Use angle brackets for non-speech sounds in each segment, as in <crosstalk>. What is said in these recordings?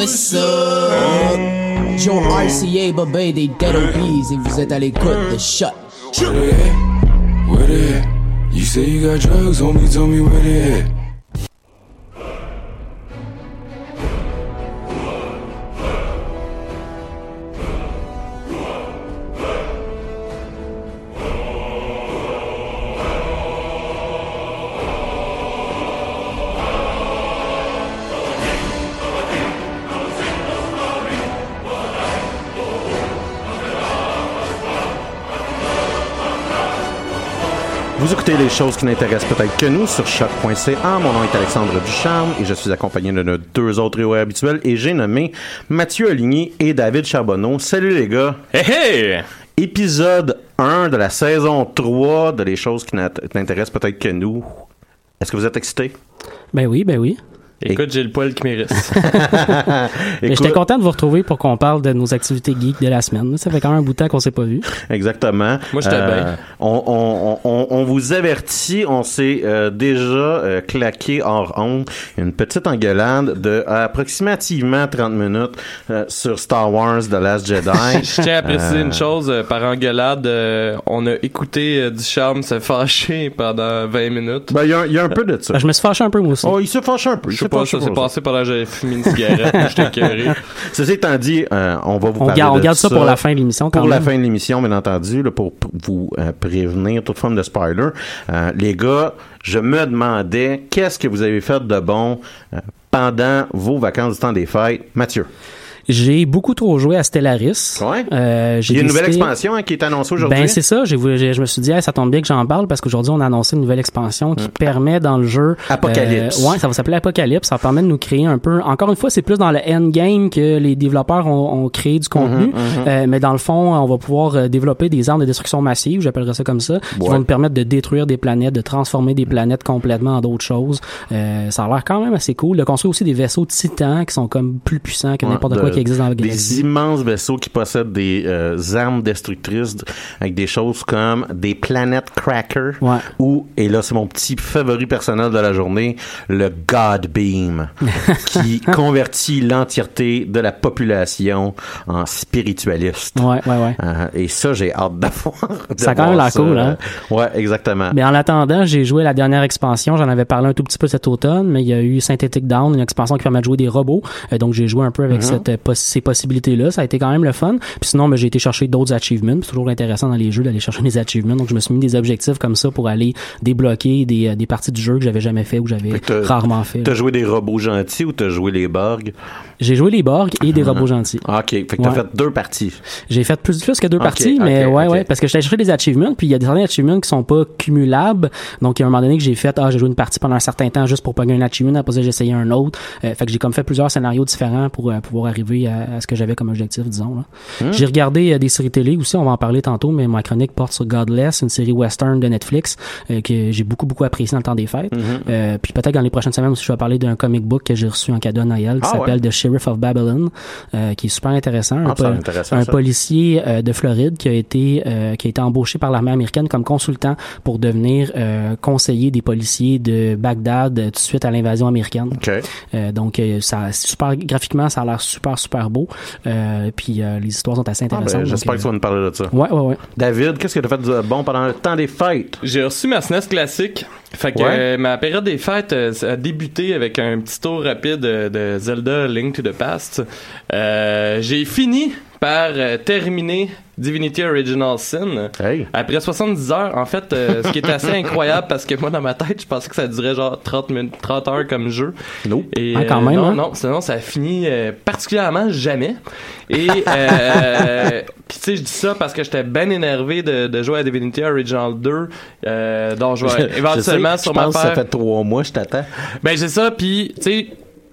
up? Joe RCA, Bobé, des Dead Obies, et vous êtes à l'écoute de Shut. Where they at? Where they at? You say you got drugs, homie, tell me where they at. Écoutez les choses qui n'intéressent peut-être que nous sur choc.ca. Mon nom est Alexandre Ducharme et je suis accompagné de nos deux autres héros habituels et j'ai nommé Mathieu Aligny et David Charbonneau. Salut les gars! Hey hey! Épisode 1 de la saison 3 de les choses qui n'int- n'intéressent peut-être que nous. Est-ce que vous êtes excités? Ben oui, ben oui. Écoute, j'ai le poil qui mérite. <laughs> Mais Écoute- j'étais content de vous retrouver pour qu'on parle de nos activités geeks de la semaine. Ça fait quand même un bout de temps qu'on s'est pas vu. Exactement. Moi, j'étais Euh, bien. On, on, on, on vous avertit, on s'est euh, déjà euh, claqué hors honte une petite engueulade de approximativement 30 minutes euh, sur Star Wars The Last Jedi. <laughs> Je tiens à préciser Euh, une chose, euh, par engueulade, euh, on a écouté euh, Ducharme se fâcher pendant 20 minutes. Ben, il y, a un- il y a un peu de ça. Ben, je me suis fâché un peu moi aussi. Oh, il se fâche un peu. Je pas, ça pour s'est passé pendant que j'avais fumé une cigarette, j'étais écœuré. <laughs> Ceci étant dit, euh, on va vous on, parler garde, on de garde ça pour la fin de l'émission. quand Pour la même. fin de l'émission, bien entendu, là, pour vous euh, prévenir toute forme de spoiler. Euh, les gars, je me demandais qu'est-ce que vous avez fait de bon euh, pendant vos vacances du temps des fêtes? Mathieu. J'ai beaucoup trop joué à Stellaris. Ouais. Euh, Il y a une nouvelle expansion hein, qui est annoncée aujourd'hui. Ben c'est ça, j'ai je me suis dit hey, ça tombe bien que j'en parle parce qu'aujourd'hui on a annoncé une nouvelle expansion qui permet dans le jeu Hmm. Apocalypse. euh, ouais, ça va s'appeler Apocalypse, ça permet de nous créer un peu encore une fois, c'est plus dans le endgame que les développeurs ont, ont créé du contenu, Mhm, Euh, mais dans le fond, on va pouvoir euh, développer des armes de destruction massive, j'appellerais ça comme ça, qui Ouais. vont nous permettre de détruire des planètes, de transformer des planètes complètement en d'autres choses. Euh, ça a l'air quand même assez cool. De construire aussi des vaisseaux titans qui sont comme plus puissants que n'importe quoi qui existe dans la Des immenses vaisseaux qui possèdent des euh, armes destructrices avec des choses comme des planètes cracker Ouais. ou, et là c'est mon petit favori personnel de la journée, le God Beam <laughs> qui convertit l'entièreté de la population en spiritualiste. Ouais, ouais, ouais. Euh, et ça, j'ai hâte d'avoir. <laughs> Ça quand même ça. cool, hein? Ouais, exactement. Mais en attendant, j'ai joué la dernière expansion. J'en avais parlé un tout petit peu cet automne, mais il y a eu Synthetic Down, une expansion qui permet de jouer des robots. Euh, donc j'ai joué un peu avec cette, euh, poss- ces possibilités-là. Ça a été quand même le fun. Puis sinon, ben, j'ai été chercher d'autres achievements. C'est toujours intéressant dans les jeux d'aller chercher <laughs> des achievements. Donc je me suis mis des objectifs comme ça pour aller débloquer des, euh, des parties du jeu que j'avais jamais fait ou que j'avais rarement fait. T'as joué des robots gentils ou t'as joué les Borg? J'ai joué les Borg et des robots gentils. Ah, OK. Fait que t'as Ouais. fait deux parties. J'ai fait plus, plus que deux parties, mais ouais, ok. ouais, parce que j'étais chercher des achievements, puis il y a des certains achievements qui sont pas cumulables. Donc, il y a un moment donné que j'ai fait, ah, j'ai joué une partie pendant un certain temps juste pour pogner un achievement, après ça, j'ai essayé un autre. Euh, fait que j'ai comme fait plusieurs scénarios différents pour euh, pouvoir arriver à, à ce que j'avais comme objectif, disons. Hmm. J'ai regardé euh, des séries télé aussi, on va en parler tantôt, mais ma chronique porte sur Godless, une série western de Netflix que j'ai beaucoup, beaucoup apprécié dans le temps des fêtes. Hmm. Euh, puis peut-être dans les prochaines semaines aussi, je vais parler d'un comic book que j'ai reçu en cadeau à Noël qui Ah, s'appelle ouais. The Sheriff of Babylon, euh, qui est super intéressant. Ah, Un ça a po- l'air intéressant, un ça. policier euh, de Floride qui a été euh, qui a été embauché par l'armée américaine comme consultant pour devenir euh, conseiller des policiers de Bagdad tout de suite à l'invasion américaine. Euh, donc euh, ça super graphiquement ça a l'air super super beau. Euh, puis euh, les histoires sont assez Ah, ben, intéressantes. J'espère que tu vas nous parler de ça. Ouais ouais ouais. David, qu'est-ce que tu as fait de bon pendant le temps des fêtes? J'ai reçu ma SNES classique. Fait que Ouais. euh, ma période des fêtes euh, a débuté avec un petit tour rapide de, de Zelda Link to the Past. Euh, J'ai fini par terminer Divinity Original Sin. Hey. Après 70 heures, en fait, euh, ce qui est assez incroyable parce que moi dans ma tête, je pensais que ça durait genre 30 minutes, 30 heures comme jeu. Nope. Et Ah, quand euh, même, non, hein? non, sinon ça a fini euh, particulièrement jamais. Et euh, <laughs> puis tu sais, je dis ça parce que j'étais bien énervé de, de jouer à Divinity Original 2, euh, dont je vais <laughs> éventuellement je sais, sûrement je pense que ça fait trois mois, je t'attends. Ben c'est ça, puis tu sais.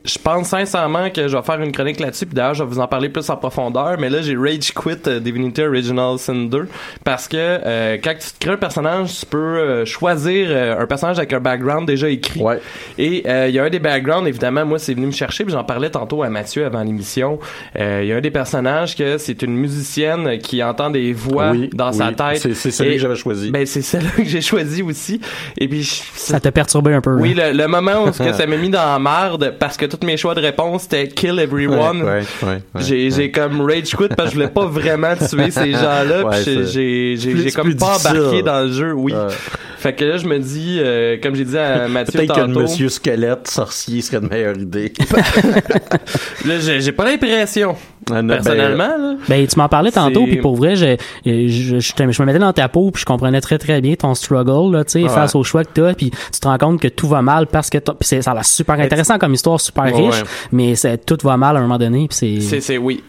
Je pense sincèrement que je vais faire une chronique là-dessus, puis d'ailleurs je vais vous en parler plus en profondeur, mais là j'ai rage quit euh, Divinity Original Sin 2 parce que euh, quand tu te crées un personnage, tu peux euh, choisir euh, un personnage avec un background déjà écrit. Ouais. Et euh, il y a un des backgrounds, évidemment, moi, c'est venu me chercher, puis j'en parlais tantôt à Mathieu avant l'émission. Euh, Il y a un des personnages que c'est une musicienne qui entend des voix Oui, dans oui. sa tête. C'est- c'est celui Et- que j'avais choisi. Ben, c'est celle que j'ai choisi aussi. Et puis, je- Ça t'a perturbé un peu. oui, hein? le, le moment où ce que <laughs> ça m'a mis dans la merde, parce que tout tous mes choix de réponse c'était kill everyone. Ouais, ouais, ouais, j'ai, comme rage quit parce que je voulais pas vraiment tuer ces <laughs> gens-là. J'ai, comme pas embarqué dans le jeu, oui. Fait que là, je me dis, euh, comme j'ai dit à <laughs> Mathieu Peut-être que le monsieur squelette sorcier serait une meilleure idée. <laughs> là, j'ai, j'ai pas l'impression, Ah, ben, personnellement. là. Ben, tu m'en parlais tantôt, puis pour vrai, je, je, je, je me mettais dans ta peau, puis je comprenais très très bien ton struggle, là, tu sais, Ouais. face au choix que t'as, puis tu te rends compte que tout va mal parce que t'as- puis c'est, ça a l'air super intéressant comme histoire, super Ouais, riche, ouais. mais c'est, tout va mal à un moment donné, puis c'est... C'est, c'est, oui.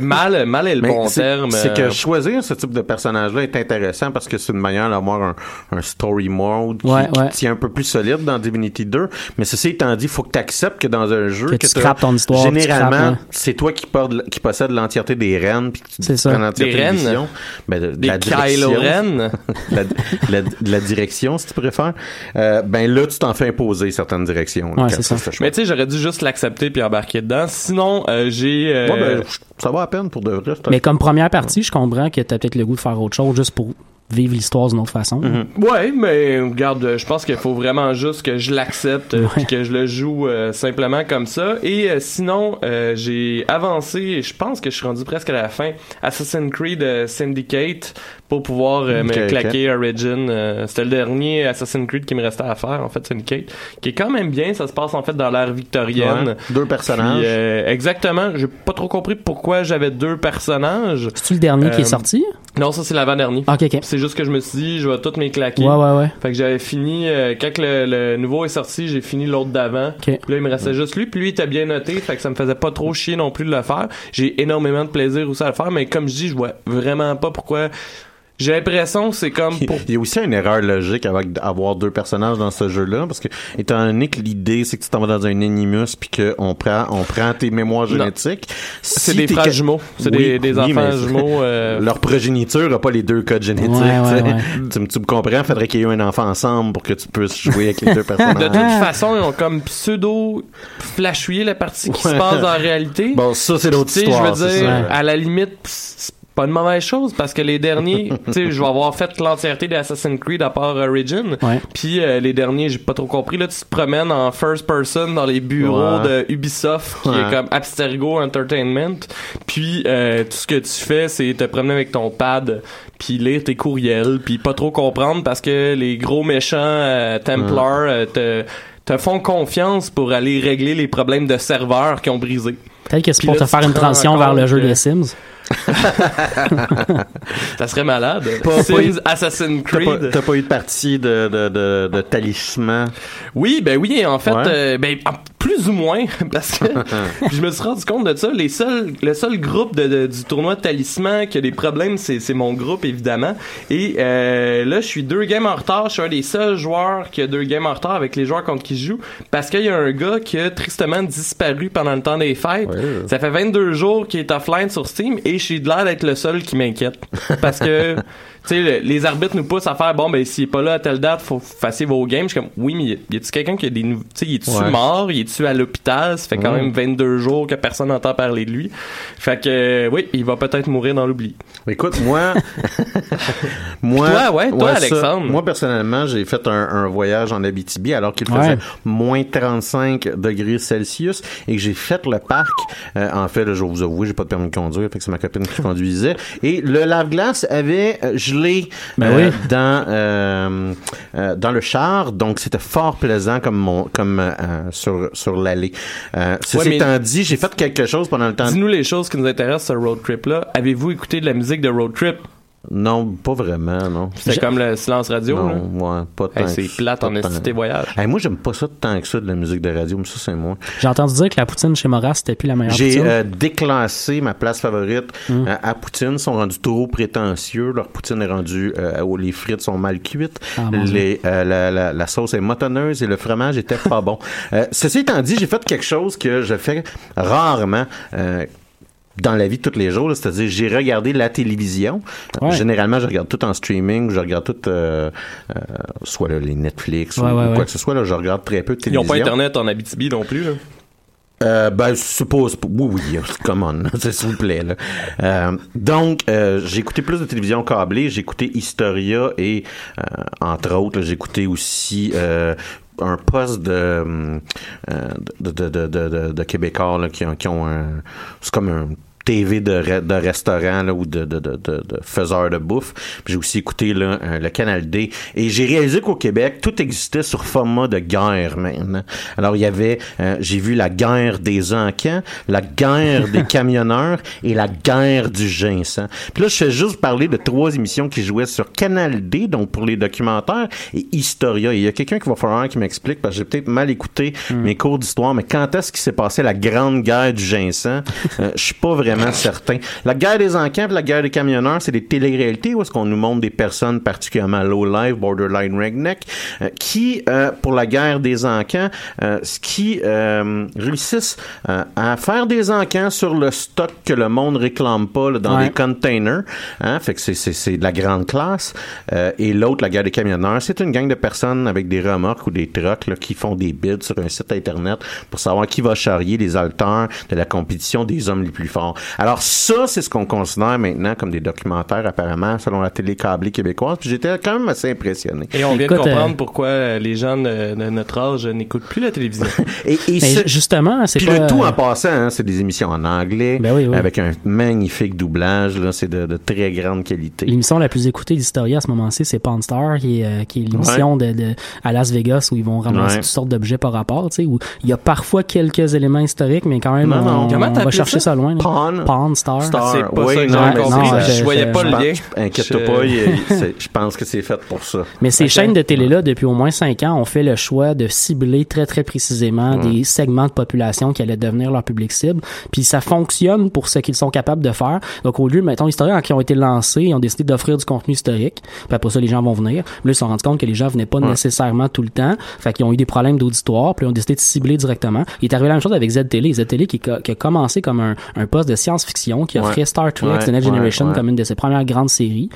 Mal, mal est le Mais bon c'est- terme. C'est euh, que choisir ce type de personnage-là est intéressant parce que c'est une manière d'avoir un, un story mode qui, Ouais, qui ouais. tient un peu plus solide dans Divinity 2. Mais ceci étant dit, il faut que tu acceptes que dans un jeu Que tu scrapes ton histoire, tu généralement, c'est toi qui, porte- qui possède l'entièreté des rennes puis tu C'est ça. prends l'entièreté Des de rennes? Ben, de, de des la Kylo direction. Ren? <laughs> la, la- de la direction, si tu préfères. Euh, ben là, tu t'en fais imposer certaines directions. là, Ouais, ça. Mais tu sais, j'aurais dû juste l'accepter puis embarquer dedans. Sinon, euh, j'ai... euh, Ouais, ben, ça va à peine pour de vrai. Mais comme première partie, je comprends que t'as peut-être le goût de faire autre chose juste pour vivre l'histoire d'une autre façon. Ouais, mais regarde, euh, je pense qu'il faut vraiment juste que je l'accepte euh, Ouais. puis que je le joue euh, simplement comme ça. Et euh, sinon, euh, j'ai avancé, et je pense que je suis rendu presque à la fin, Assassin's Creed euh, Syndicate pour pouvoir euh, me claquer Origin. Euh, C'était le dernier Assassin's Creed qui me restait à faire, en fait, Syndicate, qui est quand même bien. Ça se passe en fait dans l'ère victorienne. Ouais. Deux personnages. Puis, euh, exactement. J'ai pas trop compris pourquoi j'avais deux personnages. C'est-tu le dernier qui est sorti? Non, ça c'est l'avant-dernier. Ok, ok. C'est juste que je me suis dit, je vais toutes mes claquer. Ouais, ouais, ouais. Fait que j'avais fini, euh, quand que le, le nouveau est sorti, j'ai fini l'autre d'avant. Ok. Puis là, il me restait juste lui. Puis lui, il était bien noté. Fait que ça me faisait pas trop chier non plus de le faire. J'ai énormément de plaisir aussi à le faire. Mais comme je dis, je vois vraiment pas pourquoi. J'ai l'impression que c'est comme pour Il y a aussi une erreur logique avec avoir deux personnages dans ce jeu-là, parce que étant donné que l'idée c'est que tu t'en vas dans un Animus puis qu'on prend on prend tes mémoires génétiques, C'est des frères jumeaux. C'est Oui, des, des oui, enfants <laughs> jumeaux. euh, <laughs> Leur progéniture n'a pas les deux codes génétiques. Ouais, ouais, tu sais. ouais. Tu, me- tu me comprends? Faudrait qu'il y ait eu un enfant ensemble pour que tu puisses jouer avec les deux <laughs> personnages. De toute façon, ils ont comme pseudo flashouillé la partie qui se passe en réalité. Bon, ça c'est l'autre sais, je histoire. veux dire, ça. à la limite, c'est pas une mauvaise chose parce que les derniers, <laughs> tu sais, je vais avoir fait l'entièreté d'Assassin's Creed à part Origin. Puis euh, les derniers, j'ai pas trop compris. Là, tu te promènes en first person dans les bureaux Ouais. de Ubisoft, qui Ouais. est comme Abstergo Entertainment. Puis euh, tout ce que tu fais, c'est te promener avec ton pad, puis lire tes courriels, puis pas trop comprendre parce que les gros méchants euh, Templars euh, te te font confiance pour aller régler les problèmes de serveurs qui ont brisé. Peut-être que c'est pour te faire une transition vers le jeu des Sims. <laughs> Ça serait malade. Pas- Assassin's Creed. t'as pas eu de partie de, de, de, de talisman? Oui, ben oui, en fait, Ouais. euh, ben en- plus ou moins, <laughs> parce que <laughs> je me suis rendu compte de ça. Les seuls, le seul groupe de, de- du tournoi de talisman qui a des problèmes, c'est c'est mon groupe évidemment. Et euh, là, je suis deux games en retard. Je suis un des seuls joueurs qui a deux games en retard avec les joueurs contre qui je joue, parce qu'il y a un gars qui a tristement disparu pendant le temps des fêtes. Ça fait 22 jours qu'il est offline sur Steam et je suis de l'air d'être le seul qui m'inquiète, parce que <laughs> le- les arbitres nous poussent à faire bon, ben, s'il est pas là à telle date, faut fasser vos games. Je suis comme, oui, mais y a-tu quelqu'un qui a des tu sais, il est-tu Ouais. mort? Il est-tu à l'hôpital? Ça fait quand même 22 jours que personne n'entend parler de lui. Fait que, euh, oui, il va peut-être mourir dans l'oubli. Écoute, moi, <laughs> moi, Toi, ouais, toi, Alexandre. moi personnellement, j'ai fait un, un voyage en Abitibi alors qu'il faisait Ouais. moins 35 degrés Celsius et que j'ai fait le parc. Euh, en fait, là, je vais vous avouer, j'ai pas de permis de conduire, fait que c'est ma copine qui conduisait. Et le lave-glace avait euh, gelé Ben euh, oui. dans euh, euh, dans le char, donc c'était fort plaisant comme mon comme sur sur l'allée. Ceci Ouais, étant dit, j'ai fait quelque chose pendant le temps. Dis-nous les choses qui nous intéressent sur Road Trip-là. Avez-vous écouté de la musique de Road Trip? Non, pas vraiment, non. C'est comme le silence radio, là? Non, ouais, pas tant. Hey, c'est plate en tes voyages. Hey, moi, j'aime pas ça tant que ça de la musique de radio, mais ça, c'est moi. J'ai entendu dire que la poutine chez Moras, c'était plus la meilleure J'ai poutine. euh, déclassé ma place favorite Hum. euh, à Poutine. Ils sont rendus trop prétentieux. Leur poutine est rendue... euh, où les frites sont mal cuites. Ah, les, euh, la, la, la sauce est motonneuse et le fromage était pas bon. <laughs> Euh, ceci étant dit, j'ai fait quelque chose que je fais rarement... dans la vie de tous les jours, c'est-à-dire j'ai regardé la télévision. Ouais. Généralement, je regarde tout en streaming, je regarde tout, euh, euh, soit là, les Netflix Ouais, ou, ouais, ou ouais. quoi que ce soit. Là, je regarde très peu de Ils télévision. ont pas Internet en Abitibi non plus, là? Euh, ben, je suppose. Oui, oui, come on, <laughs> s'il vous plaît. Là. Euh, donc, euh, j'ai écouté plus de télévision câblée. J'ai écouté Historia et, euh, entre autres, j'ai écouté aussi euh, un poste de, euh, de, de, de, de, Québécois là, qui qui ont un. C'est comme un. TV de, de restaurant là, ou de, de, de, de, de faiseurs de bouffe. J'ai aussi écouté là, euh, le Canal D et j'ai réalisé qu'au Québec, tout existait sur format de guerre maintenant. Alors il y avait, euh, j'ai vu la guerre des encans, la guerre des <laughs> camionneurs et la guerre du ginseng. Puis là, je fais juste parler de trois émissions qui jouaient sur Canal D, donc pour les documentaires, et Historia. Il y a quelqu'un qui va falloir qui m'explique, parce que j'ai peut-être mal écouté mes cours d'histoire, mais quand est-ce qu'il s'est passé la grande guerre du ginseng? Euh, je suis pas vraiment certain. La guerre des encans et la guerre des camionneurs, c'est des téléréalités où est-ce qu'on nous montre des personnes particulièrement low life, borderline redneck, euh, qui, euh, pour la guerre des encans, euh, ce qui réussissent à faire des encans sur le stock que le monde réclame pas là, dans Ouais. des containers. Hein, fait que c'est, de la grande classe. Et l'autre, la guerre des camionneurs, c'est une gang de personnes avec des remorques ou des trucks là, qui font des bids sur un site internet pour savoir qui va charrier les haltères de la compétition des hommes les plus forts. Alors ça, c'est ce qu'on considère maintenant comme des documentaires apparemment selon la télé câblée québécoise. Puis j'étais quand même assez impressionné. Et on vient Écoute, de comprendre euh, pourquoi euh, les jeunes de, de notre âge n'écoutent plus la télévision. <laughs> Et, et ce- justement, c'est Puis pas... le tout en passant, hein, c'est des émissions en anglais, Ben oui, oui. avec un magnifique doublage. Là, c'est de, de très grande qualité. L'émission la plus écoutée d'Historia à ce moment-ci, c'est Pawn Star, qui est, euh, qui est l'émission de, de- à Las Vegas où ils vont ramasser Ouais. toutes sortes d'objets par rapport, tu sais, où il y a parfois quelques éléments historiques, mais quand même, Non, non. on, va chercher ça? ça, loin. là. Pawn. Pawn Star. Star. C'est pas oui, ça que non, compris. non, je, je- voyais je- pas le lien. Inquiète-toi pas, je pense que c'est fait pour ça. Mais ces Ok. chaînes de télé-là, depuis au moins cinq ans, ont fait le choix de cibler très, très précisément des segments de population qui allaient devenir leur public cible. Puis ça fonctionne pour ce qu'ils sont capables de faire. Donc, au lieu, mettons, historiens qui ont été lancés, ils ont décidé d'offrir du contenu historique. Puis après ça, les gens vont venir. Puis là, ils se sont rendus compte que les gens venaient pas nécessairement tout le temps. Fait qu'ils ont eu des problèmes d'auditoire. Puis ils ont décidé de cibler directement. Il est arrivé la même chose avec Z-Télé. Z-Télé qui, qui a commencé comme un, un poste de science-fiction, qui offrait. Star Trek, The Next Generation comme une de ses premières grandes séries.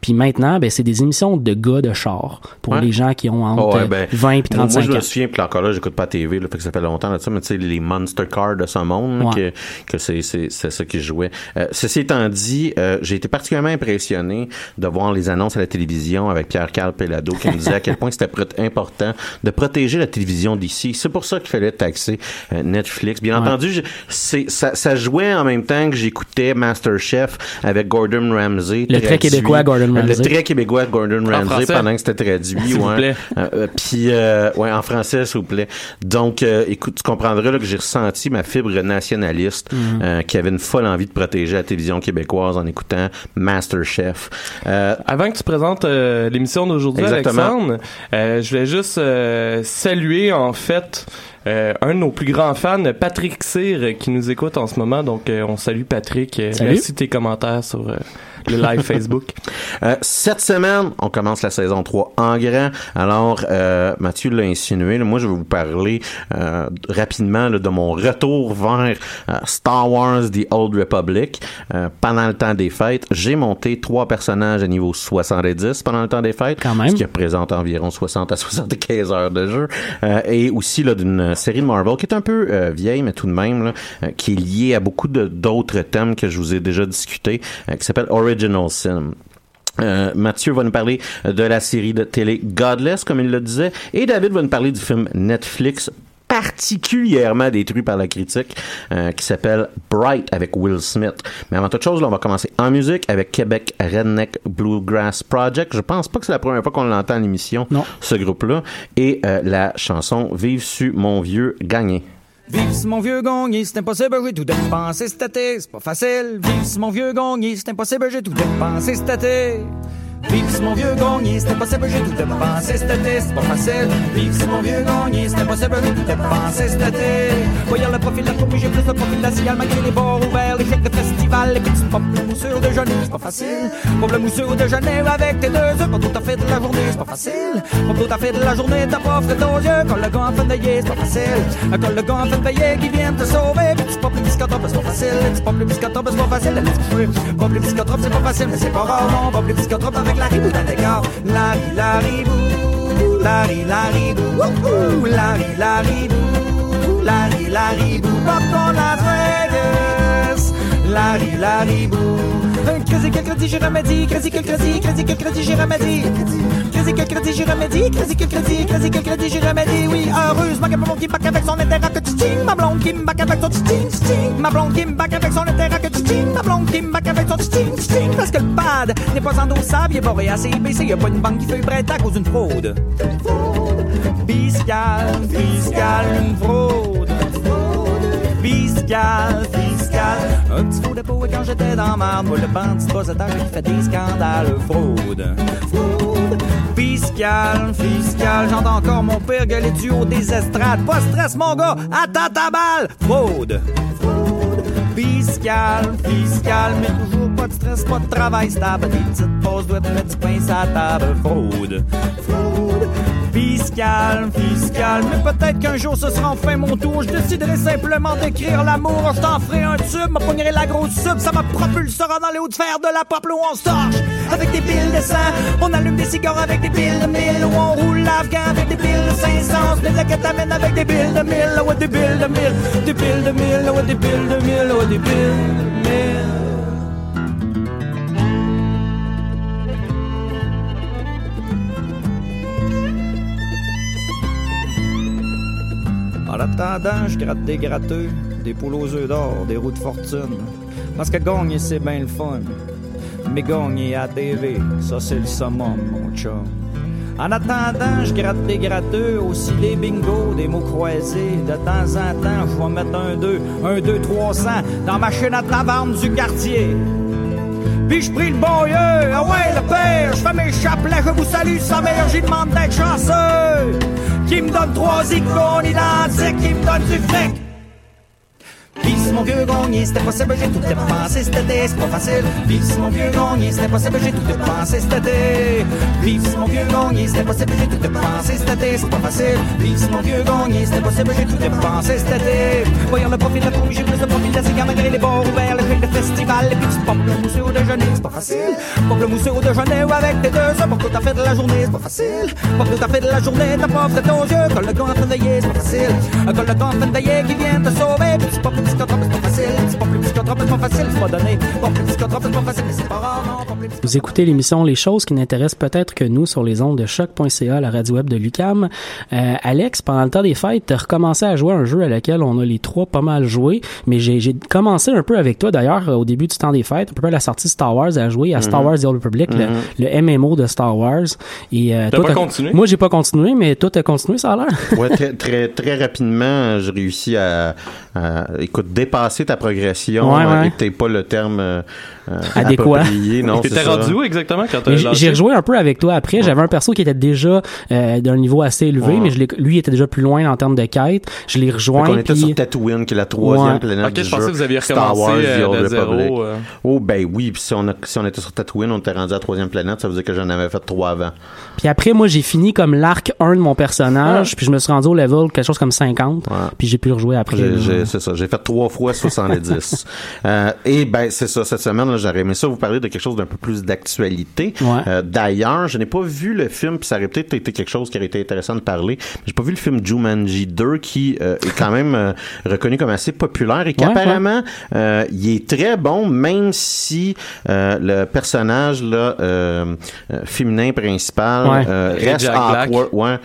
Puis maintenant, ben, c'est des émissions de gars de char pour Ouais. les gens qui ont entre Oh, ouais, ben, 20 et moi, 35 je me ans. souviens, puis encore là, j'écoute pas la TV, là, fait que ça fait longtemps ça, mais tu sais, les Monster Cars de ce monde, là, Ouais. que, que c'est, c'est, c'est ça qui jouait. Euh, ceci étant dit, euh, j'ai été particulièrement impressionné de voir les annonces à la télévision avec Pierre-Carl Pelado qui me disait à quel point c'était important de protéger la télévision d'ici. C'est pour ça qu'il fallait taxer euh, Netflix. Bien entendu, c'est, ça, ça jouait en même temps que j'écoutais MasterChef avec Gordon Ramsay. Le très québécois Gordon Ramsay. Le très québécois Gordon Ramsay pendant que c'était traduit. S'il vous ouais. plaît. Euh, euh, puis, euh, ouais, en français, s'il vous plaît. Donc, euh, écoute, tu comprendras là, que j'ai ressenti ma fibre nationaliste, euh, qui avait une folle envie de protéger la télévision québécoise en écoutant Masterchef. Euh, Avant que tu présentes euh, l'émission d'aujourd'hui, Exactement. Alexandre, euh, je voulais juste euh, saluer en fait euh, un de nos plus grands fans, Patrick Cyr, qui nous écoute en ce moment. Donc, euh, on salue Patrick. Euh, Salut. Merci de tes commentaires sur euh, le live <laughs> Facebook. Euh, cette semaine, on commence la saison 3 en grand. Alors, euh, Mathieu l'a insinué. là, moi, je vais vous parler euh, rapidement là, de mon retour vers euh, Star Wars The Old Republic. Euh, pendant le temps des fêtes, j'ai monté trois personnages à niveau 70 pendant le temps des fêtes. Quand même. Ce qui représente environ 60 à 75 heures de jeu. Euh, et aussi là d'une série de Marvel qui est un peu euh, vieille, mais tout de même, euh, qui est liée à beaucoup d'autres thèmes que je vous ai déjà discuté, euh, qui s'appelle Original Sin. Mathieu va nous parler de la série de télé Godless, comme il le disait, et David va nous parler du film Netflix particulièrement détruit par la critique, euh, qui s'appelle Bright avec Will Smith. Mais avant toute chose, là, on va commencer en musique avec Québec Redneck Bluegrass Project. Je pense pas que c'est la première fois qu'on l'entend à l'émission, Non. ce groupe-là, et euh, la chanson Vive su mon vieux gagné. Vive si mon vieux gagné, c'est impossible, j'ai tout dépensé cet été, c'est pas facile. Vive si mon vieux gagné, c'est impossible, j'ai tout dépensé cet été. Vive mon vieux gagné, c'est impossible, j'ai tout dépensé cet été, c'est pas facile. Vive mon vieux gagné, c'est impossible, j'ai tout dépensé cet été. Voyons le profil de la fourmi, j'ai plus le profil de la cigale, malgré les bars ouverts, les chèques de festival, les petites pop, le moussure de déjeuner, c'est pas facile. Pop le moussure de déjeuner avec tes deux œufs, pas tout à fait de la journée, c'est pas facile. Pas tout à fait de la journée, t'as pas frais aux yeux, quand le gars en fin de veiller, c'est pas facile. Quand le gars en fin de veiller qui vient te sauver, puis tu pop le biscotte, c'est pas facile. Tu pop le biscotte, c'est pas facile. Pop le biscotte, c'est pas facile, mais c'est pas rare, non. Pop le biscotte avec la ribou d'un écart. La la ribou, la la ribou, la la ribou, la la ribou, pop ton Las Vegas, la la ribou. Crédit, quel crédit, j'ai remédie, crédit, quel crédit, crédit, quel crédit, j'ai remédie. Crédit, Écrasé que le crédit, j'y remédie. Écrasé que le crédit, écrasé que le crédit, j'y remédie. Oui, heureusement que mon qui back avec son intérêt que tu sting. Ma blonde qui back avec son sting, sting. Ma blonde qui back avec son intérêt que tu sting. Ma blonde qui back avec son sting, sting. Parce que le pad n'est pas endossable, il est barré à CIBC. Y a pas une banque qui fait prête à cause d'une fraude. Fraude. Fiscale, fiscale, une fraude. Fiscal, fiscal, un petit faux dépôt et quand j'étais dans marde, moi le bandit possédant qui fait des scandales, fraude, fraude, fiscal, fiscal, j'entends encore mon père gueuler du haut des estrades, pas stress mon gars, attends ta balle, fraude, fraude, fiscal, fiscal, mais toujours pas de stress, pas de travail stable, des petites pauses doivent mettre du pain la table, fraude, fraude, Fiscal, fiscal, mais peut-être qu'un jour ce sera enfin mon tour. Je déciderai simplement d'écrire l'amour. Je t'en ferai un tube, me la grosse sub, ça me propulsera dans les hauts de fer de la pop où on torche avec des piles de sang. On allume des cigares avec des piles de mille, où on roule l'afghan avec des piles de 500. On de la kétamine avec des piles de mille, ouais des piles de mille, des piles de mille, ouais des piles de mille, ouais des piles de mille. En attendant, je gratte des gratteux, des poules aux œufs d'or, des roues de fortune. Parce que gagner, c'est bien le fun. Mais gagner à TV, ça c'est le summum, mon chum. En attendant, je gratte des gratteux, aussi des bingos, des mots croisés. De temps en temps, je vais mettre un 2, un 2 300 dans ma chaîne à taverne du quartier. Puis je prie le bon Dieu, ah ouais le père, je fais mes chapelets, je vous salue sa mère, j'y demande d'être chanceux. Qui me donne trois icônes identiques, qui me donne du fric. Pis mon vieux gagné, c'était possible, j'ai tout dépensé cet été, c'est pas facile. Pis mon vieux gagné, c'était possible, j'ai tout dépensé cet été. Pis mon vieux gagné, c'était possible, j'ai tout dépensé cet été, c'est pas facile. Pis mon vieux gagné, c'était possible, j'ai tout dépensé cet été. Voyons le profil de la cour, j'ai plus de profil de cigare malgré les bars ouverts, le de festival, puis tu pompes le mousseux au déjeuner, c'est pas facile. Pompe le mousseux au déjeuner ou avec tes deux œufs pour tout à fait de la journée, c'est pas facile. Pour tout à fait de la journée, t'as pas fait aux yeux, quand le gars en fin d'œillet, c'est pas facile. Quand le gars en fin d'œillet qui vient te sauver, puis c'est pas facile. Vous écoutez l'émission Les choses qui n'intéressent peut-être que nous sur les ondes de choc.ca, la radio web de Lucam. Euh, Alex, pendant le temps des fêtes, t'as recommencé à jouer à un jeu à lequel on a les trois pas mal joué, mais j'ai commencé un peu avec toi d'ailleurs au début du temps des fêtes, un peu à la sortie de Star Wars à jouer à Star Wars The Old Republic, le, le MMO de Star Wars. Et euh, T'as toi, pas continué? Moi, j'ai pas continué, mais toi, t'as continué, ça a l'air. Ouais, très, très, très rapidement, j'ai réussi à, à, écoute, dépasser ta progression. Ouais, euh, ouais. et peut-être pas le terme euh, Adéquat. T'étais <laughs> ça. rendu où exactement quand t'as J'ai rejoué un peu avec toi après. J'avais un perso qui était déjà euh, d'un niveau assez élevé, Ouais. mais je lui était déjà plus loin en termes de quête. Je l'ai Fait rejoint. qu'on était puis- sur Tatooine, qui est la troisième Ouais. planète Ok, du je pensais jeu. que vous aviez Star recommencé Wars, euh, de zéro. Republic. euh. Oh, ben oui, puis si on, a- si on était sur Tatooine, on était rendu à la troisième planète, ça veut dire que j'en avais fait trois avant. Puis après, moi, j'ai fini comme l'arc 1 de mon personnage, puis je me suis rendu au level quelque chose comme 50, Ouais. puis j'ai pu le rejouer après. C'est ça, j'ai fait trois fois 70. <laughs> euh, et ben c'est ça, cette semaine, là, j'aurais aimé ça vous parler de quelque chose d'un peu plus d'actualité. Ouais. Euh, D'ailleurs, je n'ai pas vu le film, puis ça aurait peut-être été quelque chose qui aurait été intéressant de parler. mais J'ai pas vu le film Jumanji 2, qui euh, est quand même euh, <laughs> reconnu comme assez populaire et qu'apparemment, euh, il est très bon, même si euh, le personnage là, euh, euh, féminin principal Ouais. euh, reste awkward. Ouais.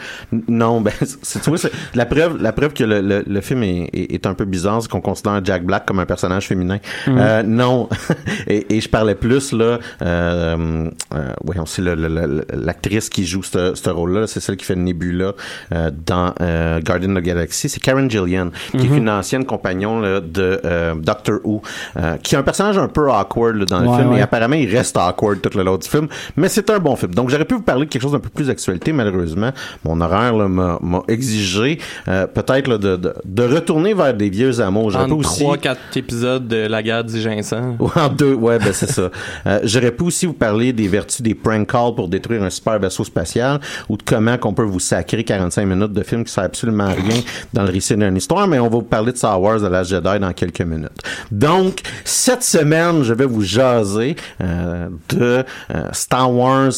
Non, ben, <laughs> c'est, tu vois, c'est la preuve, la preuve que le, le, le film est, est, est un peu bizarre, c'est qu'on considère Jack Black comme un personnage féminin. Euh, non. <laughs> et, et je parlais plus, là, euh, euh, voyons, c'est l'actrice qui joue ce, rôle-là, c'est celle qui fait Nebula euh, dans euh, Guardian of the Galaxy, c'est Karen Gillian, qui est une ancienne compagnon là, de euh, Doctor Who, euh, qui est un personnage un peu awkward là, dans le Ouais, film, ouais. et apparemment, il reste awkward tout le long du film, mais c'est un bon film. Donc, j'aurais pu vous parler de quelque chose d'un peu plus d'actualité, malheureusement. Mon horaire m'a, exigé euh, peut-être de, de, de retourner vers des vieux amours. J'aurais aussi... 3-4 épisodes de La guerre du Ginseng. <laughs> Ouais, en deux, ouais, ben c'est ça. <laughs> Euh, J'aurais pu aussi vous parler des vertus des prank calls pour détruire un super vaisseau spatial ou de comment qu'on peut vous sacrer 45 minutes de film qui sert absolument à rien dans le récit d'une histoire, mais on va vous parler de Star Wars de l'âge Jedi dans quelques minutes. Donc, cette semaine, je vais vous jaser euh, de euh, Star Wars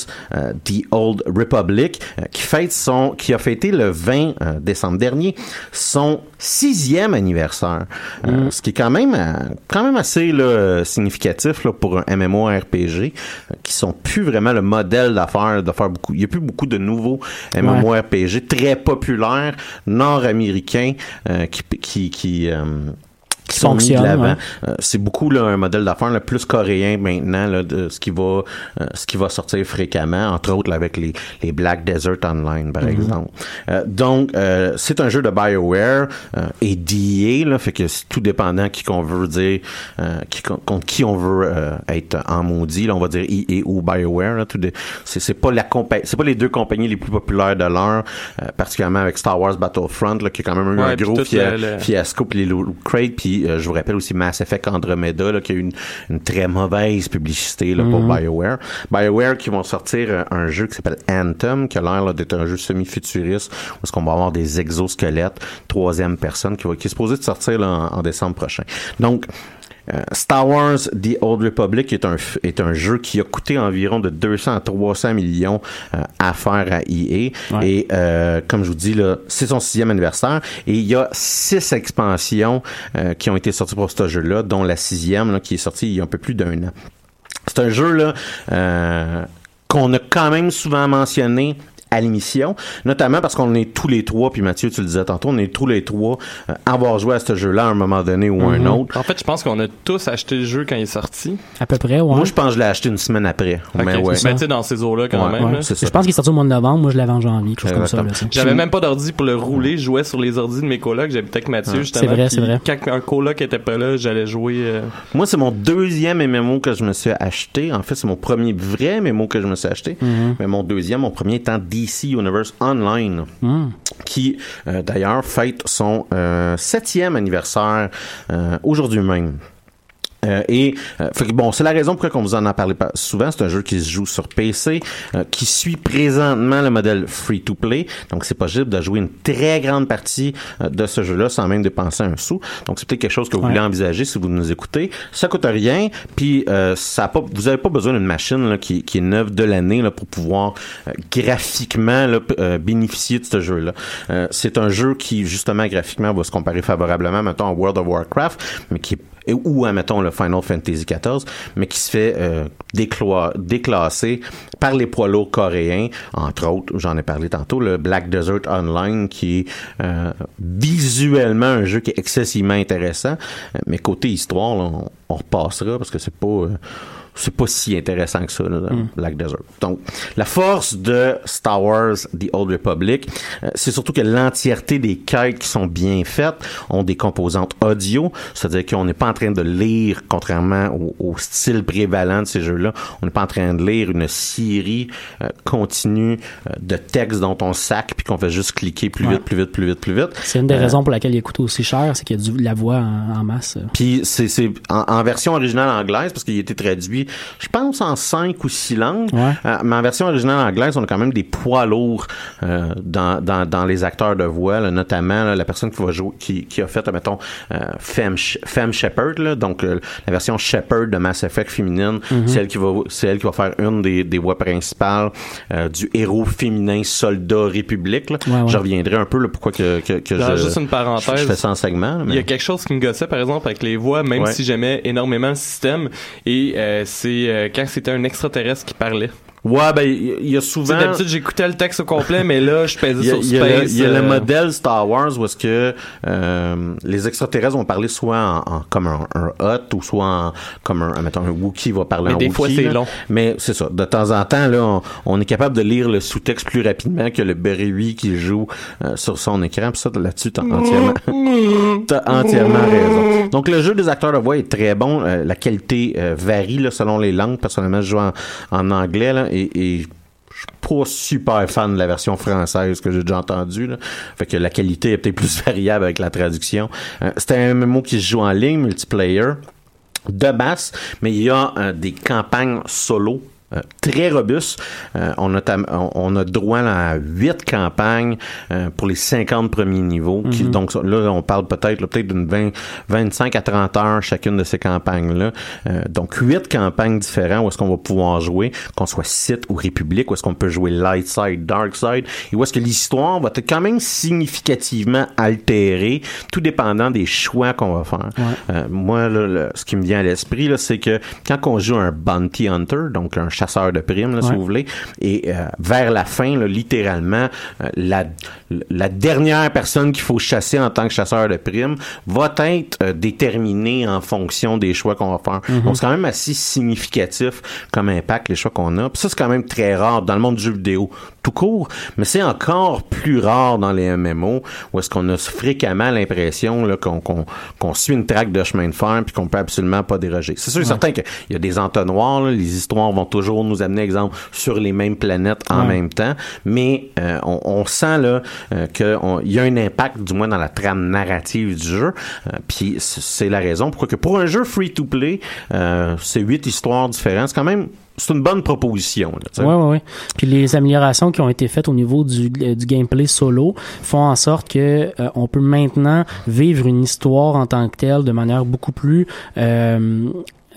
The Old Republic qui fête son, qui a fêté le 20 euh, décembre dernier son sixième anniversaire. Euh, ce qui est quand même quand même assez là, pour un MMORPG euh, qui sont plus vraiment le modèle d'affaires de beaucoup. Il y a plus beaucoup de nouveaux MMORPG très populaires nord-américains euh, qui euh, qui sont mis de fonctionnent, l'avant. ouais. Euh, c'est beaucoup là, un modèle d'affaires le plus coréen maintenant là, de ce qui va euh, ce qui va sortir fréquemment entre autres là, avec les, les Black Desert Online par exemple Euh, donc euh, c'est un jeu de BioWare euh, et d'EA là fait que c'est tout dépendant qui qu'on veut dire euh, qui, contre qui on veut euh, être en maudit là on va dire EA ou BioWare là, tout de- c'est c'est pas la c'est pas les deux compagnies les plus populaires de l'heure euh, particulièrement avec Star Wars Battlefront là, qui a quand même eu Ouais, un gros fia- le- le- fiasco puis les loot crate puis euh, je vous rappelle aussi Mass Effect Andromeda là, qui a eu une, une très mauvaise publicité là, pour BioWare. BioWare qui vont sortir euh, un jeu qui s'appelle Anthem qui a l'air d'être un jeu semi-futuriste où est-ce qu'on va avoir des exosquelettes troisième personne qui, va, qui est supposé de sortir là, en, en décembre prochain. Donc euh, Star Wars The Old Republic est un, est un jeu qui a coûté environ de 200 à 300 millions euh, à faire à EA. Ouais. Et euh, comme je vous dis, c'est son sixième anniversaire. Et il y a six expansions qui ont été sorties pour ce jeu-là, dont la sixième là, qui est sortie il y a un peu plus d'un an. C'est un jeu là qu'on a quand même souvent mentionné à l'émission, notamment parce qu'on est tous les trois, puis Mathieu, tu le disais tantôt, on est tous les trois euh, à avoir joué à ce jeu-là à un moment donné ou un autre. En fait, je pense qu'on a tous acheté le jeu quand il est sorti. À peu près, ouais. Moi, je pense que je l'ai acheté une semaine après. Mais Ok. ouais. Mais tu sais, dans ces eaux-là, quand Ouais, même. ouais, là. c'est ça. Je pense qu'il est sorti au mois de novembre. Moi, je l'avais en janvier, quelque chose comme ça. J'avais même pas d'ordi pour le rouler, je jouais sur les ordis de mes colocs, j'habitais avec Mathieu justement. C'est vrai, c'est vrai. Quand un coloc était pas là, j'allais jouer. euh, Moi, c'est mon deuxième MMO que je me suis acheté. En fait, c'est mon premier vrai MMO que je me suis acheté. Mais mon deuxième, mon premier étant DC Universe Online, qui, euh, d'ailleurs, fête son euh, septième anniversaire euh, aujourd'hui même. Euh, et euh, fait que bon, c'est la raison pourquoi on vous en a parlé pas souvent. C'est un jeu qui se joue sur PC, euh, qui suit présentement le modèle free-to-play. Donc, c'est possible de jouer une très grande partie euh, de ce jeu-là sans même dépenser un sou. Donc, c'est peut-être quelque chose que vous Ouais. voulez envisager si vous nous écoutez. Ça coûte rien, puis euh, ça a pas, vous avez pas besoin d'une machine là, qui, qui est neuve de l'année là, pour pouvoir euh, graphiquement là, euh, bénéficier de ce jeu-là. Euh, c'est un jeu qui justement graphiquement va se comparer favorablement, mettons, à World of Warcraft, mais qui est et- ou à mettons le Final Fantasy XIV, mais qui se fait euh, déclasser par les poids lourds coréens, entre autres, j'en ai parlé tantôt, le Black Desert Online, qui est euh, visuellement un jeu qui est excessivement intéressant, Euh, mais côté histoire, là, on, on repassera parce que c'est pas euh, c'est pas si intéressant que ça, là, Black Desert. Donc, la force de Star Wars The Old Republic, euh, c'est surtout que l'entièreté des quêtes qui sont bien faites ont des composantes audio, c'est-à-dire qu'on n'est pas en train de lire, contrairement au, au style prévalent de ces jeux-là, on n'est pas en train de lire une série euh, continue euh, de textes dont on sac puis qu'on fait juste cliquer plus Ouais. vite, plus vite, plus vite, plus vite. C'est une des Euh, raisons pour laquelle il coûte aussi cher, c'est qu'il y a du, de la voix en, en masse. puis c'est c'est en, en version originale anglaise parce qu'il a été traduit, je pense en cinq ou six langues. Ouais. Euh, mais en version originale anglaise, on a quand même des poids lourds euh, dans, dans, dans les acteurs de voix, là, notamment là, la personne qui va jouer, qui, qui a fait, mettons, euh, Femme, Sh- Femme Shepherd, là, donc euh, la version Shepherd de Mass Effect féminine, Mhm. c'est elle qui va, c'est elle qui va faire une des, des voix principales euh, du héros féminin soldat république. là. Ouais, ouais. Je reviendrai un peu là, pourquoi que, que, que Genre, je, juste une parenthèse. je fais ça en segment. Il y a quelque chose qui me gossait, par exemple, avec les voix, même Ouais. si j'aimais énormément le système. Et euh, c'est euh, quand c'était un extraterrestre qui parlait. Ouais, ben, il y, a- souvent. D'habitude, j'écoutais le texte au complet, mais là, je pesais sur il y a le, Space. il y a le euh, modèle Star Wars où est-ce que euh, les extraterrestres vont parler soit en, en- comme un, un Hut ou soit en, comme un, mettons, un Wookiee va parler Mais en des Wookiee. fois, c'est long. Mais c'est ça. De temps en temps, là, on, on est capable de lire le sous-texte plus rapidement que le Berry qui joue euh, sur son écran. Puis ça, là-dessus, t'as entièrement, <laughs> t'as entièrement raison. Donc, le jeu des acteurs de voix est très bon. Euh, la qualité euh, varie là, selon les langues. Personnellement, je joue en, en anglais là, et, et je suis pas super fan de la version française que j'ai déjà entendue. Fait que la qualité est peut-être plus <laughs> variable avec la traduction. Euh, c'est un MMO qui se joue en ligne, multiplayer, de base, mais il y a euh, des campagnes solo très robuste. Euh, on, a on, a droit à huit campagnes euh, pour les 50 premiers niveaux. qui- donc là, on parle peut-être peut-être d'une 20, 25 à 30 heures chacune de ces campagnes-là. Euh, donc huit campagnes différentes où est-ce qu'on va pouvoir jouer, qu'on soit site ou république, où est-ce qu'on peut jouer light side, dark side, et où est-ce que l'histoire va être quand même significativement altérée, tout dépendant des choix qu'on va faire. Euh, moi, là, ce qui me vient à l'esprit, c'est que quand on joue un bounty hunter, donc un chasseur de primes, là, si vous voulez, et euh, vers la fin, là, littéralement, euh, la, la dernière personne qu'il faut chasser en tant que chasseur de primes va être euh, déterminée en fonction des choix qu'on va faire. Donc, c'est quand même assez significatif comme impact, les choix qu'on a. Puis ça, c'est quand même très rare dans le monde du jeu vidéo tout court, mais c'est encore plus rare dans les MMO où est-ce qu'on a fréquemment l'impression qu'on, suit une traque de chemin de fer puis qu'on peut absolument pas déroger. C'est sûr et certain qu'il y a des entonnoirs, là, les histoires vont toujours nous amener, exemple, sur les mêmes planètes en même temps, mais euh, on, on sent là euh, qu'il y a un impact, du moins dans la trame narrative du jeu, euh, puis c'est la raison pourquoi que pour un jeu free-to-play, euh, c'est huit histoires différentes, c'est quand même c'est une bonne proposition. Là. Ouais, ouais, ouais. Puis les améliorations qui ont été faites au niveau du, euh, du gameplay solo font en sorte que euh, on peut maintenant vivre une histoire en tant que telle de manière beaucoup plus euh,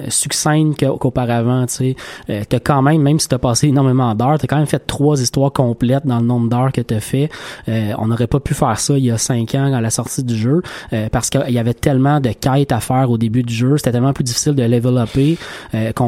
succincte qu'au- qu'auparavant, tu sais. Euh, t'as quand même, même si t'as passé énormément d'heures, t'as quand même fait trois histoires complètes dans le nombre d'heures que t'as fait. Euh, on n'aurait pas pu faire ça il y a cinq ans à la sortie du jeu, euh, parce qu'il y avait tellement de quêtes à faire au début du jeu, c'était tellement plus difficile de level upper euh, qu'on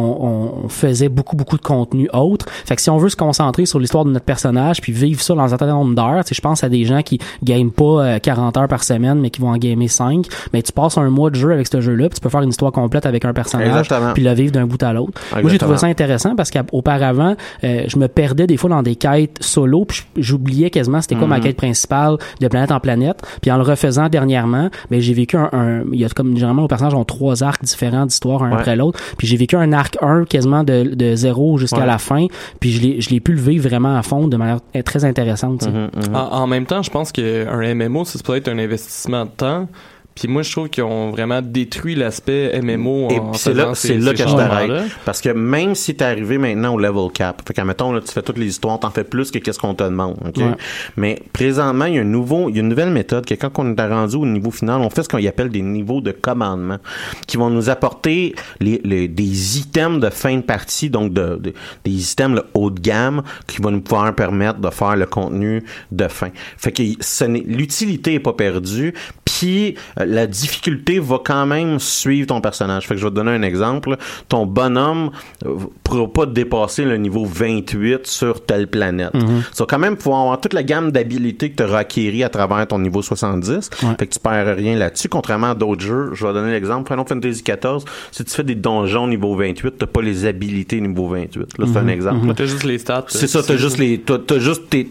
on- faisait beaucoup, beaucoup de contenu autre. Fait que si on veut se concentrer sur l'histoire de notre personnage, puis vivre ça dans un certain nombre d'heures, tu sais, je pense à des gens qui game pas euh, 40 heures par semaine, mais qui vont en gamer 5, mais tu passes un mois de jeu avec ce jeu-là, puis tu peux faire une histoire complète avec un personnage, Puis le vivre d'un bout à l'autre. Moi, j'ai trouvé ça intéressant parce qu'auparavant, euh, je me perdais des fois dans des quêtes solo, puis j'oubliais quasiment c'était quoi Mhm. ma quête principale de planète en planète. Puis en le refaisant dernièrement, ben j'ai vécu un, un- il y a comme généralement nos personnages ont trois arcs différents d'histoire un Ouais. après l'autre. Puis j'ai vécu un arc 1 quasiment de, de zéro jusqu'à Ouais. la fin. Puis je l'ai je l'ai pu le vivre vraiment à fond de manière euh, très intéressante. tu sais. Mhm, mhm. En, en même temps, je pense qu'un MMO, ça peut être un investissement de temps. Puis moi, je trouve qu'ils ont vraiment détruit l'aspect MMO. Et puis c'est là, ces- c'est là que je t'arrête. Parce que même si t'es arrivé maintenant au level cap, fait qu'à mettons, là, tu fais toutes les histoires, t'en fais plus que qu'est-ce qu'on te demande, ok? Ouais. Mais présentement, il y a un nouveau, il y a une nouvelle méthode que quand on est rendu au niveau final, on fait ce qu'on appelle des niveaux de commandement qui vont nous apporter les, les- des items de fin de partie, donc de, de- des items là, haut de gamme qui vont nous pouvoir permettre de faire le contenu de fin. Fait que ce n'est- l'utilité est pas perdue, puis euh, la difficulté va quand même suivre ton personnage. Fait que je vais te donner un exemple. Ton bonhomme euh, pourra pas dépasser le niveau 28 sur telle planète. Tu vas quand même pouvoir avoir toute la gamme d'habilités que tu auras acquéries à travers ton niveau 70. Fait que tu perds rien là-dessus. Contrairement à d'autres jeux, je vais donner l'exemple. Final Fantasy XIV, si tu fais des donjons niveau 28, t'as pas les habilités niveau 28. Là, c'est un exemple. T'as juste les stats. C'est ça, t'as juste les, t'as juste tes,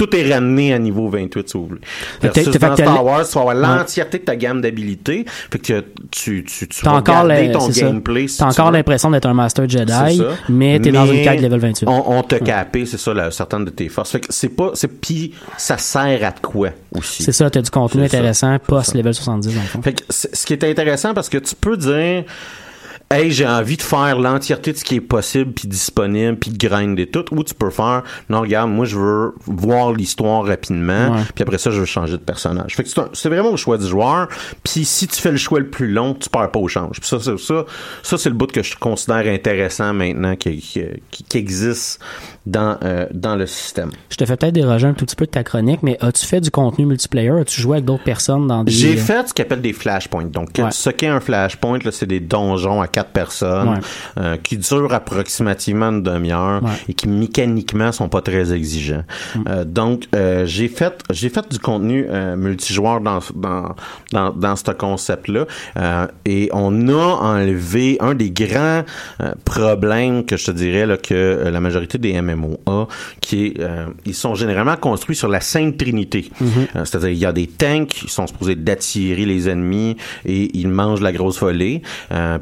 tout est ramené à niveau 28, si vous voulez. Versus dans Star Wars, tu vas avoir Ouais. l'entièreté de ta gamme d'habilités. Fait que tu, tu, tu vas encore, garder ton gameplay. si T'as encore l'impression d'être un Master Jedi, mais t'es dans une quête level 28. On, on t'a capé, c'est ça, certaines de tes forces. Fait que c'est pas, c'est, pis ça sert à quoi aussi? C'est ça, t'as du contenu intéressant post-level 70 dans le fond. Fait que ce qui est intéressant parce que tu peux dire Hey, j'ai envie de faire l'entièreté de ce qui est possible puis disponible puis de grinder tout ou tu peux faire non regarde moi je veux voir l'histoire rapidement puis après ça je veux changer de personnage. Fait que c'est, vraiment au choix du joueur puis si tu fais le choix le plus long, tu perds pas au change. Puis ça c'est ça ça c'est le bout que je considère intéressant maintenant qui qui, qui- existe dans euh, dans le système. Je te fais peut-être déroger un tout petit peu de ta chronique, mais as-tu fait du contenu multiplayer? As-tu joué avec d'autres personnes dans des... J'ai fait ce qu'on appelle des flashpoints. Donc, Ouais. ce qu'est un flashpoint, là, c'est des donjons à quatre personnes Ouais. euh, qui durent approximativement une demi-heure Ouais. et qui mécaniquement sont pas très exigeants. Mm. Euh, donc, euh, j'ai fait j'ai fait du contenu multijoueur dans dans dans, dans ce concept-là et on a enlevé un des grands problèmes que je te dirais là, que la majorité des MMO a, qui est ils sont généralement construits sur la Sainte Trinité. Mm-hmm. C'est-à-dire il y a des tanks qui sont supposés d'attirer les ennemis et ils mangent la grosse volée.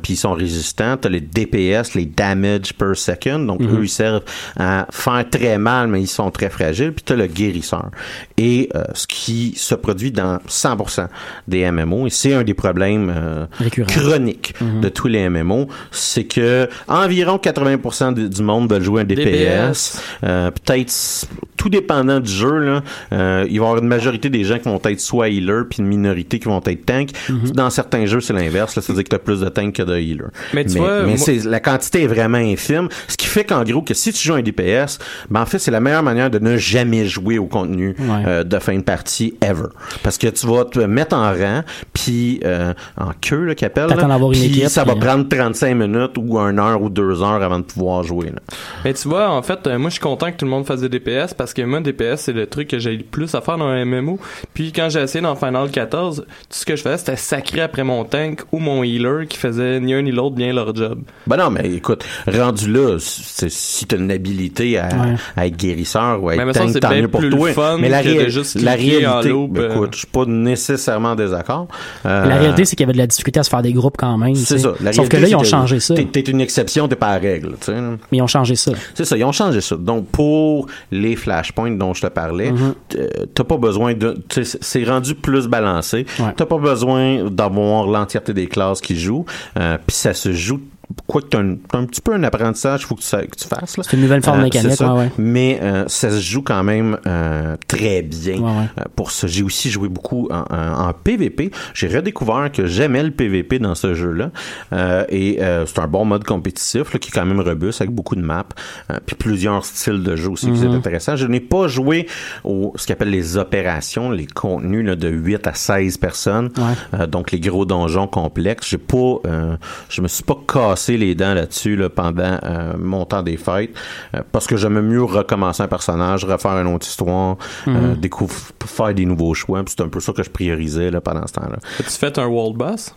Puis ils sont ré- résistants, t'as les DPS, les damage per second, donc Mhm. eux ils servent à faire très mal, mais ils sont très fragiles, puis t'as le guérisseur. Et euh, ce qui se produit dans 100% des MMO, et c'est un des problèmes euh, chroniques de tous les MMO, c'est que environ 80% du du monde veulent jouer un DPS. DPS. Euh, peut-être tout dépendant du jeu là, il va y avoir une majorité des gens qui vont être soit healer puis une minorité qui vont être tank. Dans certains jeux, c'est l'inverse, c'est-à-dire que t'as plus de tank que de healer. Mais tu vois, mais moi- c'est la quantité est vraiment infime, ce qui fait qu'en gros que si tu joues un DPS, ben en fait, c'est la meilleure manière de ne jamais jouer au contenu Ouais. euh, de fin de partie ever parce que tu vas te mettre en rang puis euh, en queue là qu'appelle puis ça va prendre 35 minutes ou une heure ou deux heures avant de pouvoir jouer là. Mais tu vois, en fait, euh, moi, je suis content que tout le monde fasse des DPS parce que moi, DPS, c'est le truc que j'ai le plus à faire dans un MMO. Puis quand j'ai essayé dans Final 14, tout ce que je faisais, c'était sacré après mon tank ou mon healer qui faisait ni un ni l'autre bien leur job. Ben non, mais écoute, rendu là, c'est- si t'as une habilité à, Ouais. à être guérisseur ou à Mais être semble tank, tant mieux pour plus toi. le fun mais la, juste en réalité, ben euh. écoute, je suis pas nécessairement en désaccord. Euh, La réalité, c'est qu'il y avait de la difficulté à se faire des groupes quand même. c'est ça. La Sauf que là, ils ont changé ça. T'es, t'es une exception, t'es pas la règle, tu sais. là. Mais ils ont changé ça. C'est ça, ils ont changé ça. Donc, pour les flashpoints dont je te parlais, Mhm. euh, t'as pas besoin de... C'est rendu plus balancé. Ouais. T'as pas besoin d'avoir l'entièreté des classes qui jouent. Euh, Puis ça se joue... Quoi que t'as un, un petit peu un apprentissage, faut que tu, que tu fasses. là. C'est une nouvelle forme Euh, mécanique, ouais, ouais. Mais euh, ça se joue quand même euh, très bien. Ouais. Euh, pour ça, j'ai aussi joué beaucoup en, en- en PVP. J'ai redécouvert que j'aimais le PVP dans ce jeu-là. Euh, et euh, c'est un bon mode compétitif là, qui est quand même robuste avec beaucoup de maps. Euh, puis plusieurs styles de jeu aussi qui Mhm. sont intéressants. Je n'ai pas joué au ce qu'on appelle les opérations, les contenus là, de 8 à 16 personnes. Ouais. Euh, donc les gros donjons complexes. J'ai pas, euh, je me suis pas cassé les dents là-dessus là, pendant euh, mon temps des fêtes euh, parce que j'aimais mieux recommencer un personnage, refaire une autre histoire, euh, découvrir, faire des nouveaux choix. C'est un peu ça que je priorisais là, pendant ce temps-là. As-tu fait un world boss?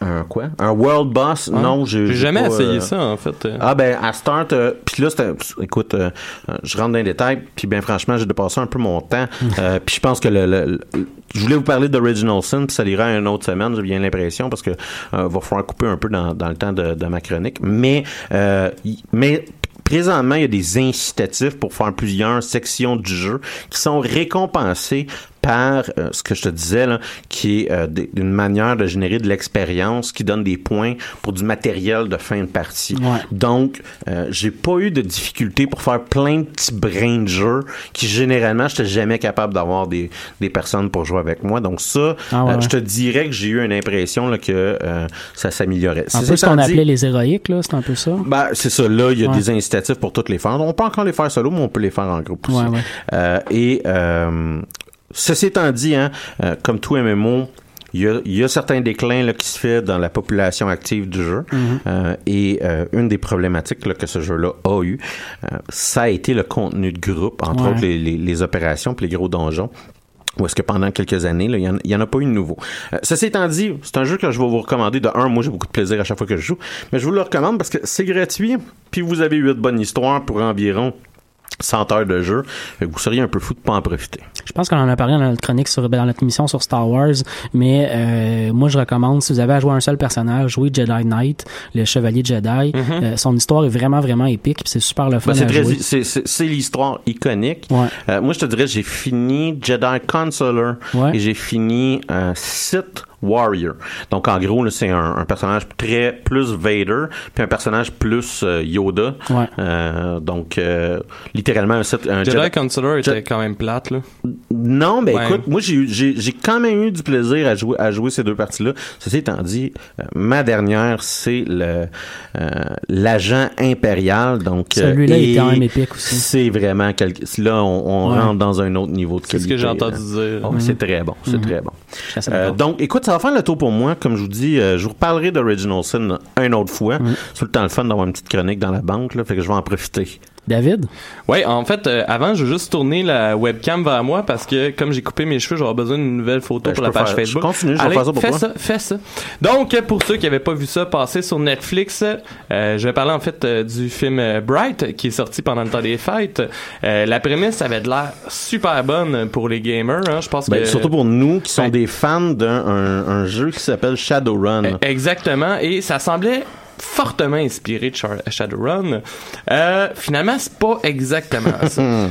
Un quoi? Un world boss? Non, j'ai jamais pas, essayé euh, ça, en fait. ah ben à start euh, puis là c'était écoute euh, je rentre dans les détails puis bien franchement j'ai dépassé un peu mon temps. Euh, puis je pense que le, le- le- je voulais vous parler d'Original Sin puis ça l'ira une autre semaine j'ai bien l'impression parce que va falloir couper un peu dans, dans le temps de, de ma chronique. Mais mais Présentement, il y a des incitatifs pour faire plusieurs sections du jeu qui sont récompensées par euh, ce que je te disais, là, qui est euh, une manière de générer de l'expérience qui donne des points pour du matériel de fin de partie. Ouais. Donc, euh, j'ai pas eu de difficulté pour faire plein de petits brins de jeu qui généralement, j'étais jamais capable d'avoir des, des personnes pour jouer avec moi. Donc ça, Ah ouais, je te dirais que j'ai eu une impression là, que ça s'améliorait. Un C'est peu ce qu'on appelait les héroïques, là, c'est un peu ça? ben, c'est ça. Là, il y a Ouais. des incitatifs pour toutes les faire. On peut encore les faire solo, mais on peut les faire en groupe aussi. Et euh, ceci étant dit, hein, euh, comme tout MMO, il y a, il y a certains déclins là, qui se fait dans la population active du jeu. Mm-hmm. Euh, et euh, une des problématiques là, que ce jeu-là a eu, euh, ça a été le contenu de groupe, entre Ouais. autres les, les, les opérations puis les gros donjons. Ou est-ce que pendant quelques années, là, il y en- a pas eu de nouveau. Euh, ceci étant dit, c'est un jeu que je vais vous recommander. De un, moi j'ai beaucoup de plaisir à chaque fois que je joue, mais je vous le recommande parce que c'est gratuit, puis vous avez huit bonnes histoires pour environ 100 heures de jeu. Vous seriez un peu fou de pas en profiter. Je pense qu'on en a parlé dans notre chronique sur, ben, dans notre émission sur Star Wars, mais euh, moi je recommande si vous avez à jouer un seul personnage, jouez Jedi Knight, le chevalier Jedi. Euh, son histoire est vraiment vraiment épique, c'est super le fun Ben, c'est à c'est- c'est- c'est l'histoire iconique. Ouais. Euh, moi, je te dirais, j'ai fini Jedi Consular Ouais. et j'ai fini euh, Sith Warrior. Donc, en gros, là, c'est un, un personnage très plus Vader, puis un personnage plus euh, Yoda. Ouais. Euh, donc, euh, littéralement, un, un Jedi Jedi- Consular était Je- quand même plate, là. Non, ben Ouais. écoute, moi j'ai eu- j'ai j'ai quand même eu du plaisir à jouer à jouer ces deux parties-là. Ceci étant dit, euh, ma dernière c'est le euh, l'agent impérial. Donc euh, Celui-là, il est quand même épique aussi. C'est vraiment quelque. Là, on, on Ouais. rentre dans un autre niveau de C'est ce qualité. que j'ai entendu là. dire. Oh, C'est très bon, c'est Mhm. très bon. Euh, donc, écoute, ça va faire le tour pour moi. Comme je vous dis, euh, je vous reparlerai d'Original Sin une autre fois. Mhm. C'est tout le temps le fun d'avoir une petite chronique dans la banque, là, fait que je vais en profiter. David? Ouais, en fait, euh, avant, je veux juste tourner la webcam vers moi parce que comme j'ai coupé mes cheveux, j'aurai besoin d'une nouvelle photo Ben, pour je la page faire- Facebook. je continue, je vais faire ça pour fais toi. ça, fais ça. Donc, pour ceux qui n'avaient pas vu ça passer sur Netflix, euh, je vais parler en fait euh, du film Bright qui est sorti pendant le temps des fêtes. Euh, la prémisse avait de l'air super bonne pour les gamers. Hein. Je pense Ben, que Surtout pour nous qui sont Ouais. des fans d'un un, un jeu qui s'appelle Shadowrun. Euh, Exactement. Et ça semblait fortement inspiré de Shadowrun. Euh, finalement, c'est pas exactement <laughs> ça.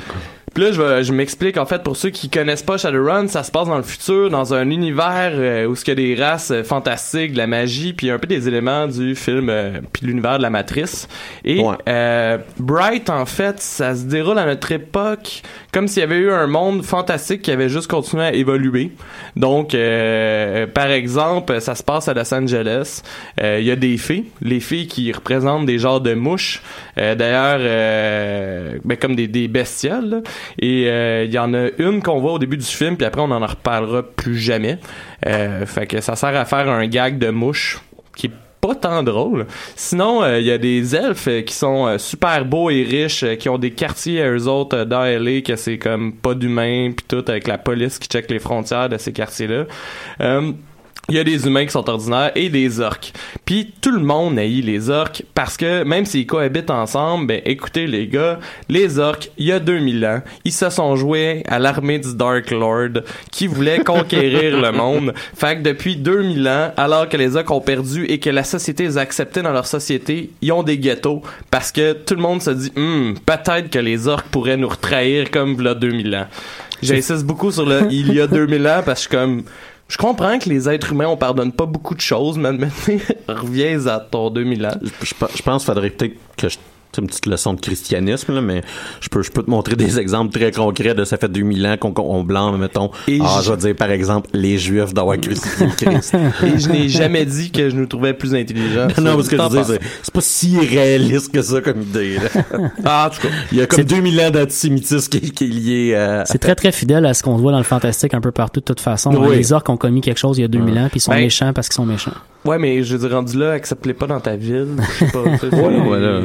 Puis là, je, vais- je m'explique. En fait, pour ceux qui connaissent pas Shadowrun, ça se passe dans le futur, dans un univers euh, où il y a des races euh, fantastiques, de la magie, puis un peu des éléments du film, euh, puis de l'univers de la Matrice. Et Ouais. euh, Bright, en fait, ça se déroule à notre époque comme s'il y avait eu un monde fantastique qui avait juste continué à évoluer. Donc, euh, par exemple, ça se passe à Los Angeles. Euh, Il y a des fées, les fées qui représentent des genres de mouches. Euh, D'ailleurs, euh, ben, comme des, des bestioles. là. Et euh, il y en a une qu'on voit au début du film, puis après on en reparlera plus jamais. Euh, fait que ça sert à faire un gag de mouche qui est pas tant drôle. Sinon, euh, il y a des elfes euh, qui sont euh, super beaux et riches, euh, qui ont des quartiers à eux autres euh, dans LA, que c'est comme pas d'humains, puis tout, avec la police qui check les frontières de ces quartiers-là. Il y a des humains qui sont ordinaires et des orques. Puis tout le monde haït les orques parce que même s'ils cohabitent ensemble, ben écoutez les gars, les orques, il y a 2000 ans, ils se sont joués à l'armée du Dark Lord qui voulait conquérir le monde. Fait que depuis 2000 ans, alors que les orques ont perdu et que la société les a acceptés dans leur société, ils ont des ghettos parce que tout le monde se dit Hmm, peut-être que les orques pourraient nous retrahir comme v'là 2000 ans. J'insiste beaucoup sur le il y a 2000 ans parce que comme je comprends que les êtres humains, on pardonne pas beaucoup de choses, mais maintenant, <laughs> reviens à ton 2000 ans. Je, pense qu'il faudrait peut-être que je c'est une petite leçon de christianisme, là, mais je peux, je peux te montrer des exemples très concrets de ça fait 2000 ans qu'on on blâme, mettons. Et ah, je- vais dire, par exemple, les Juifs d'avoir crucifié <laughs> le Christ. Et je n'ai jamais dit que je nous trouvais plus intelligents. non, parce que je T'en veux dire, penses? c'est- c'est pas si réaliste que ça comme idée. là. Ah, en tout cas. Il y a comme C'est- 2000 ans d'antisémitisme qui, qui est lié à... C'est très très fidèle à ce qu'on voit dans le fantastique un peu partout de toute façon. Oui. Les orques ont commis quelque chose il y a 2000 ans puis ils sont Ben- méchants parce qu'ils sont méchants. Ouais, mais je veux dire, rendu là, accepte-les pas dans ta ville. Je sais pas. Ouais, voilà.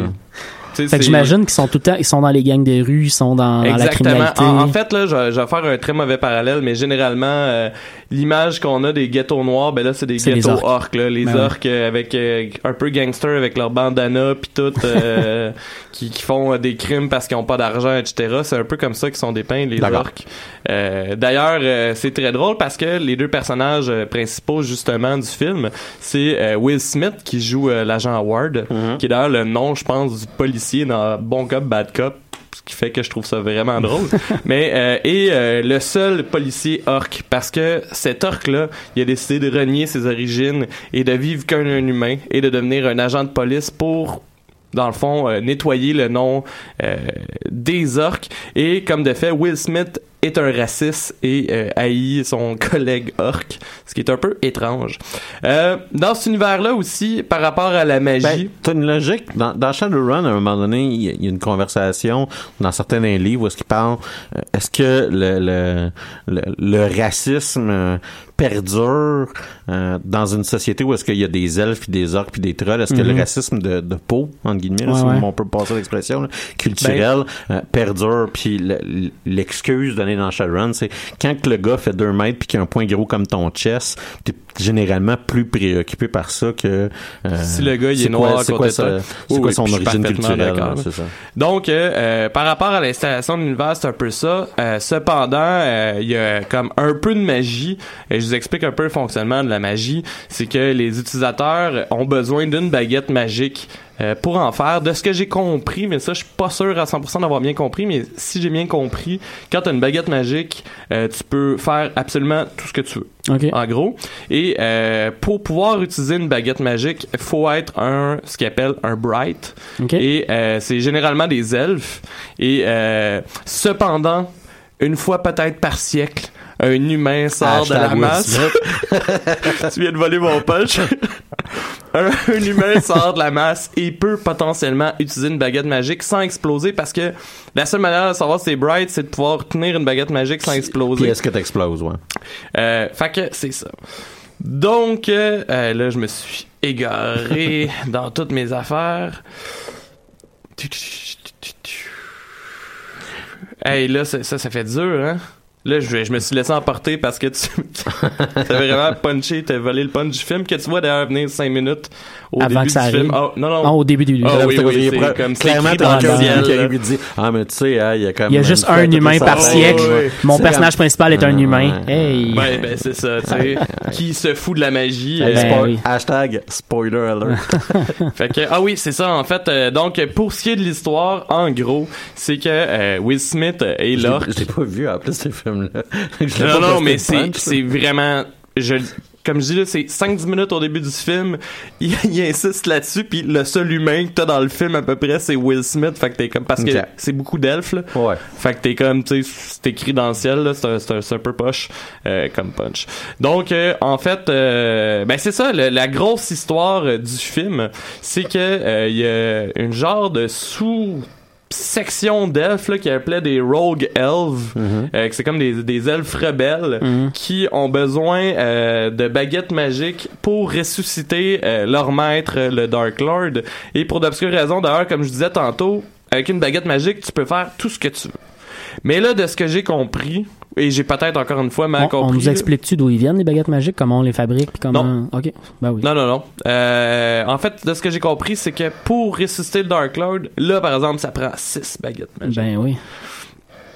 Fait j'imagine qu'ils sont tout le temps ils sont dans les gangs des rues, ils sont dans, dans la Exactement. criminalité. En, en fait, là, je, je vais faire un très mauvais parallèle, mais généralement, euh, l'image qu'on a des ghettos noirs, ben là, c'est des ghettos orques. orques, là. Les Ben orques euh, avec euh, un peu gangster, avec leur bandana, puis tout, euh, <laughs> qui, qui font euh, des crimes parce qu'ils ont pas d'argent, etc. C'est un peu comme ça qu'ils sont dépeints, les orques. Euh, D'ailleurs, euh, c'est très drôle parce que les deux personnages euh, principaux, justement, du film, c'est euh, Will Smith qui joue euh, l'agent Ward, qui est d'ailleurs le nom, je pense, du policier dans Bon Cop, Bad Cop ce qui fait que je trouve ça vraiment drôle. <laughs> Mais euh, et euh, le seul policier orc parce que cet orc là, il a décidé de renier ses origines et de vivre comme un humain et de devenir un agent de police pour dans le fond euh, nettoyer le nom euh, des orques et comme de fait Will Smith est un raciste et euh, haït son <laughs> collègue orc, ce qui est un peu étrange. Euh, dans cet univers-là aussi, par rapport à la magie, Ben, t'as une logique. Dans, dans Shadowrun, à un moment donné, il y, y a une conversation dans certains livres où est-ce parlent euh, est-ce que le, le, le, le racisme euh, perdure euh, dans une société où est-ce qu'il y a des elfes puis des orques puis des trolls est-ce que le racisme de, de peau entre guillemets là, si ouais. on peut passer l'expression là, culturelle euh, perdure puis le- l'excuse donnée dans Shadowrun c'est quand que le gars fait deux mètres puis qu'il a un point gros comme ton chest t'es généralement plus préoccupé par ça que euh, Si le gars, il est noir à c'est côté c'est Oui, quoi son origine culturelle là, ça Donc, par rapport à l'installation de l'univers, c'est un peu ça. Cependant, il y a comme un peu de magie. Et je vous explique un peu le fonctionnement de la magie. C'est que les utilisateurs ont besoin d'une baguette magique euh, pour en faire. De ce que j'ai compris, mais ça, je suis pas sûr à 100% d'avoir bien compris, mais si j'ai bien compris, quand tu as une baguette magique, euh, tu peux faire absolument tout ce que tu veux OK. en gros. Et euh, pour pouvoir utiliser une baguette magique, il faut être un ce qu'ils appellent un bright. OK. Et c'est généralement des elfes. Et cependant, une fois peut-être par siècle, un humain sort de la masse. <laughs> tu viens de voler mon punch. <laughs> un, un humain sort de la masse et peut potentiellement utiliser une baguette magique sans exploser parce que la seule manière de savoir si c'est bright, c'est de pouvoir tenir une baguette magique sans puis exploser. est-ce que t'exploses ouais? Euh, fait que c'est ça. Donc, euh, euh, là, je me suis égaré <laughs> dans toutes mes affaires. Hey, là, ça, ça, ça fait dur, hein? Là, je, je me suis laissé emporter parce que tu <laughs> t'as vraiment punché, t'as volé le punch du film que tu vois d'ailleurs venir cinq minutes au Avant début que ça du film. Oh, non, non. Non, au début du Ah Là, oui, oui, comme- c'est clairement, t'as dans quelqu'un le ciel, qui là. arrive et dit Ah, mais tu sais, hein, il y a comme. Il y a juste un humain par siècle. Mon personnage principal est un humain. Hey. Ouais, ben c'est ça, tu sais. qui se fout de la magie. Ben, euh, Spo- oui. Hashtag spoiler alert. <laughs> Fait que ah oui, c'est ça en fait. euh, donc pour ce qui est de l'histoire, en gros, c'est que euh, Will Smith et Lork. je l'ai pas vu en plus, ces films-là. <laughs> Non non, mais c'est vraiment je comme je dis là, c'est 5-10 minutes au début du film. <laughs> Il, il insiste là-dessus, puis le seul humain que t'as dans le film à peu près, c'est Will Smith. Fait que t'es comme parce que c'est beaucoup d'elfes là. Ouais. Fait que t'es comme, tu sais, c'est écrit dans le ciel, là, c'est un, un, un peu poche euh, comme punch. Donc, euh, en fait, euh, ben c'est ça, le- la grosse histoire du film, c'est que il y a une genre de sous section d'elfes qui appelait des rogue elves. Euh, que c'est comme des, des elfes rebelles qui ont besoin euh, de baguettes magiques pour ressusciter euh, leur maître le Dark Lord. Et pour d'obscures raisons d'ailleurs comme je disais tantôt avec une baguette magique tu peux faire tout ce que tu veux mais là, de ce que j'ai compris, et j'ai peut-être encore une fois mal On, on compris. nous explique-tu d'où ils viennent, les baguettes magiques, comment on les fabrique, puis comment... OK, ben oui. Non, non, non. Euh, en fait, de ce que j'ai compris, c'est que pour ressusciter le Dark Lord, là, par exemple, ça prend 6 baguettes magiques. Ben oui.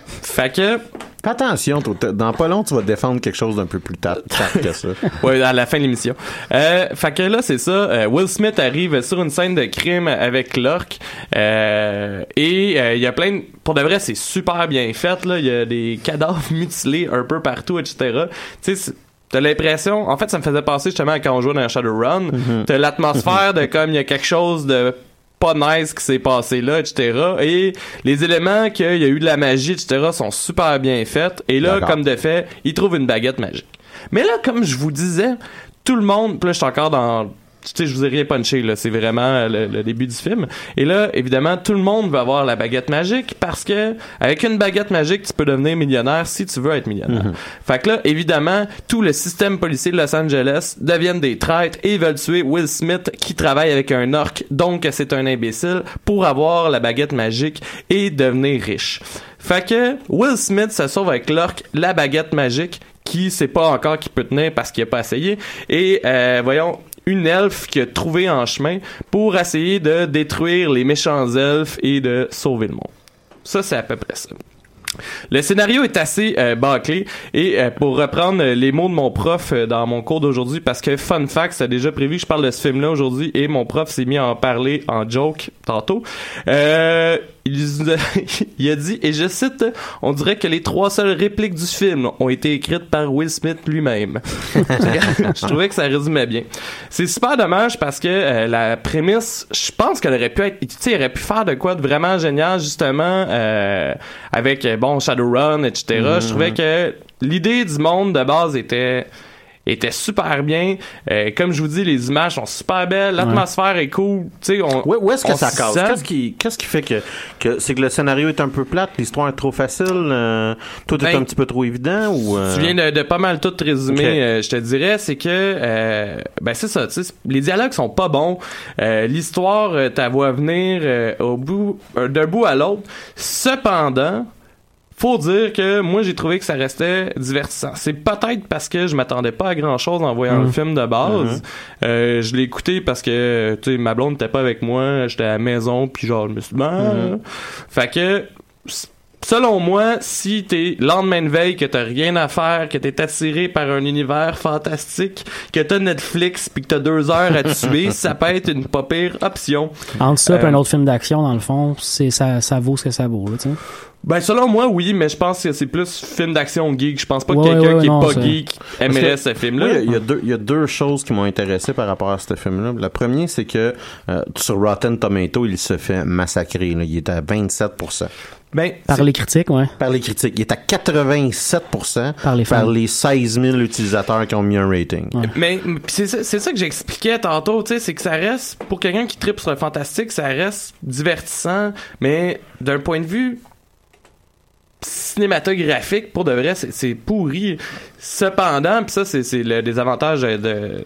Fait que, Fais attention, dans pas long, tu vas défendre quelque chose d'un peu plus tard que ça. <laughs> ouais, à la fin de l'émission. Euh, fait que là, c'est ça. euh, Will Smith arrive sur une scène de crime avec Lork. Euh, et il y a plein de... Pour de vrai, c'est super bien fait. Là. Il y a des <laughs> cadavres mutilés un peu partout, etc. Tu sais, T'as l'impression, en fait, ça me faisait penser justement à quand on jouait dans Shadowrun. T'as l'atmosphère de <laughs> comme il y a quelque chose de pas nice qui s'est passé là, etc. Et les éléments qu'il y a eu de la magie, etc. sont super bien faits. Et là, comme de fait, il trouve une baguette magique. Mais là, comme je vous disais, tout le monde, puis là, je suis encore dans sais, je vous ai rien punché, là. C'est vraiment euh, le, le début du film. Et là, évidemment, tout le monde veut avoir la baguette magique parce que, avec une baguette magique, tu peux devenir millionnaire si tu veux être millionnaire. Fait que là, évidemment, tout le système policier de Los Angeles deviennent des traîtres et veulent tuer Will Smith qui travaille avec un orc, donc c'est un imbécile, pour avoir la baguette magique et devenir riche. Fait que Will Smith se sauve avec l'orc, la baguette magique, qui sait pas encore qui peut tenir parce qu'il a pas essayé. Et euh, voyons, une elfe qui a trouvé en chemin pour essayer de détruire les méchants elfes et de sauver le monde. Ça, c'est à peu près ça. Le scénario est assez euh, bâclé et euh, pour reprendre les mots de mon prof euh, dans mon cours d'aujourd'hui parce que fun fact c'est déjà prévu je parle de ce film là aujourd'hui et mon prof s'est mis à en parler en joke tantôt. Euh, il, <laughs> il a dit et je cite on dirait que les trois seules répliques du film ont été écrites par Will Smith lui-même <laughs> je trouvais que ça résumait bien. C'est super dommage parce que la prémisse je pense qu'elle aurait pu être tu sais aurait pu faire de quoi de vraiment génial justement avec euh, bon Shadowrun etc je trouvais que l'idée du monde de base était était super bien. Euh, comme je vous dis les images sont super belles l'atmosphère est cool. Tu on Où, où est-ce que ça casse? Qu'est-ce qui, fait que, que c'est que le scénario est un peu plate, l'histoire est trop facile, euh, tout est Ben, un petit peu trop évident ou euh, Tu viens de, de pas mal tout résumer, je te dirais, c'est que ben c'est ça, tu les dialogues sont pas bons, l'histoire ta voix venir au bout d'un bout à l'autre. Cependant, faut dire que moi j'ai trouvé que ça restait divertissant. C'est peut-être parce que je m'attendais pas à grand chose en voyant le film de base. Euh, je l'ai écouté parce que tu sais ma blonde n'était pas avec moi, j'étais à la maison puis genre je me suis dit ben, fait que Selon moi, si t'es lendemain de veille, que t'as rien à faire, que t'es attiré par un univers fantastique, que t'as Netflix puis que t'as deux heures à tuer, <laughs> ça peut être une pas pire option. Entre ça et Euh, un autre film d'action, dans le fond, c'est ça, ça vaut ce que ça vaut, là, tu sais. Ben selon moi oui, mais je pense que c'est plus film d'action geek. Je pense pas que Ouais, quelqu'un ouais, qui est non, pas geek aimerait que- ce film-là. il y a- il y, a deux- il y a deux choses qui m'ont intéressé par rapport à ce film-là. Le premier, c'est que euh, sur Rotten Tomato, il se fait massacrer. là. Il est à 27% Ben Par les critiques, ouais. par les critiques. Il est à 87% Par les fans. par les 16 000 utilisateurs qui ont mis un rating. Ouais. Mais pis c'est ça, c'est ça que j'expliquais tantôt, tu sais, c'est que ça reste pour quelqu'un qui tripe sur le fantastique, ça reste divertissant, mais d'un point de vue cinématographique, pour de vrai, c'est- pourri. Cependant, puis ça, c'est le désavantage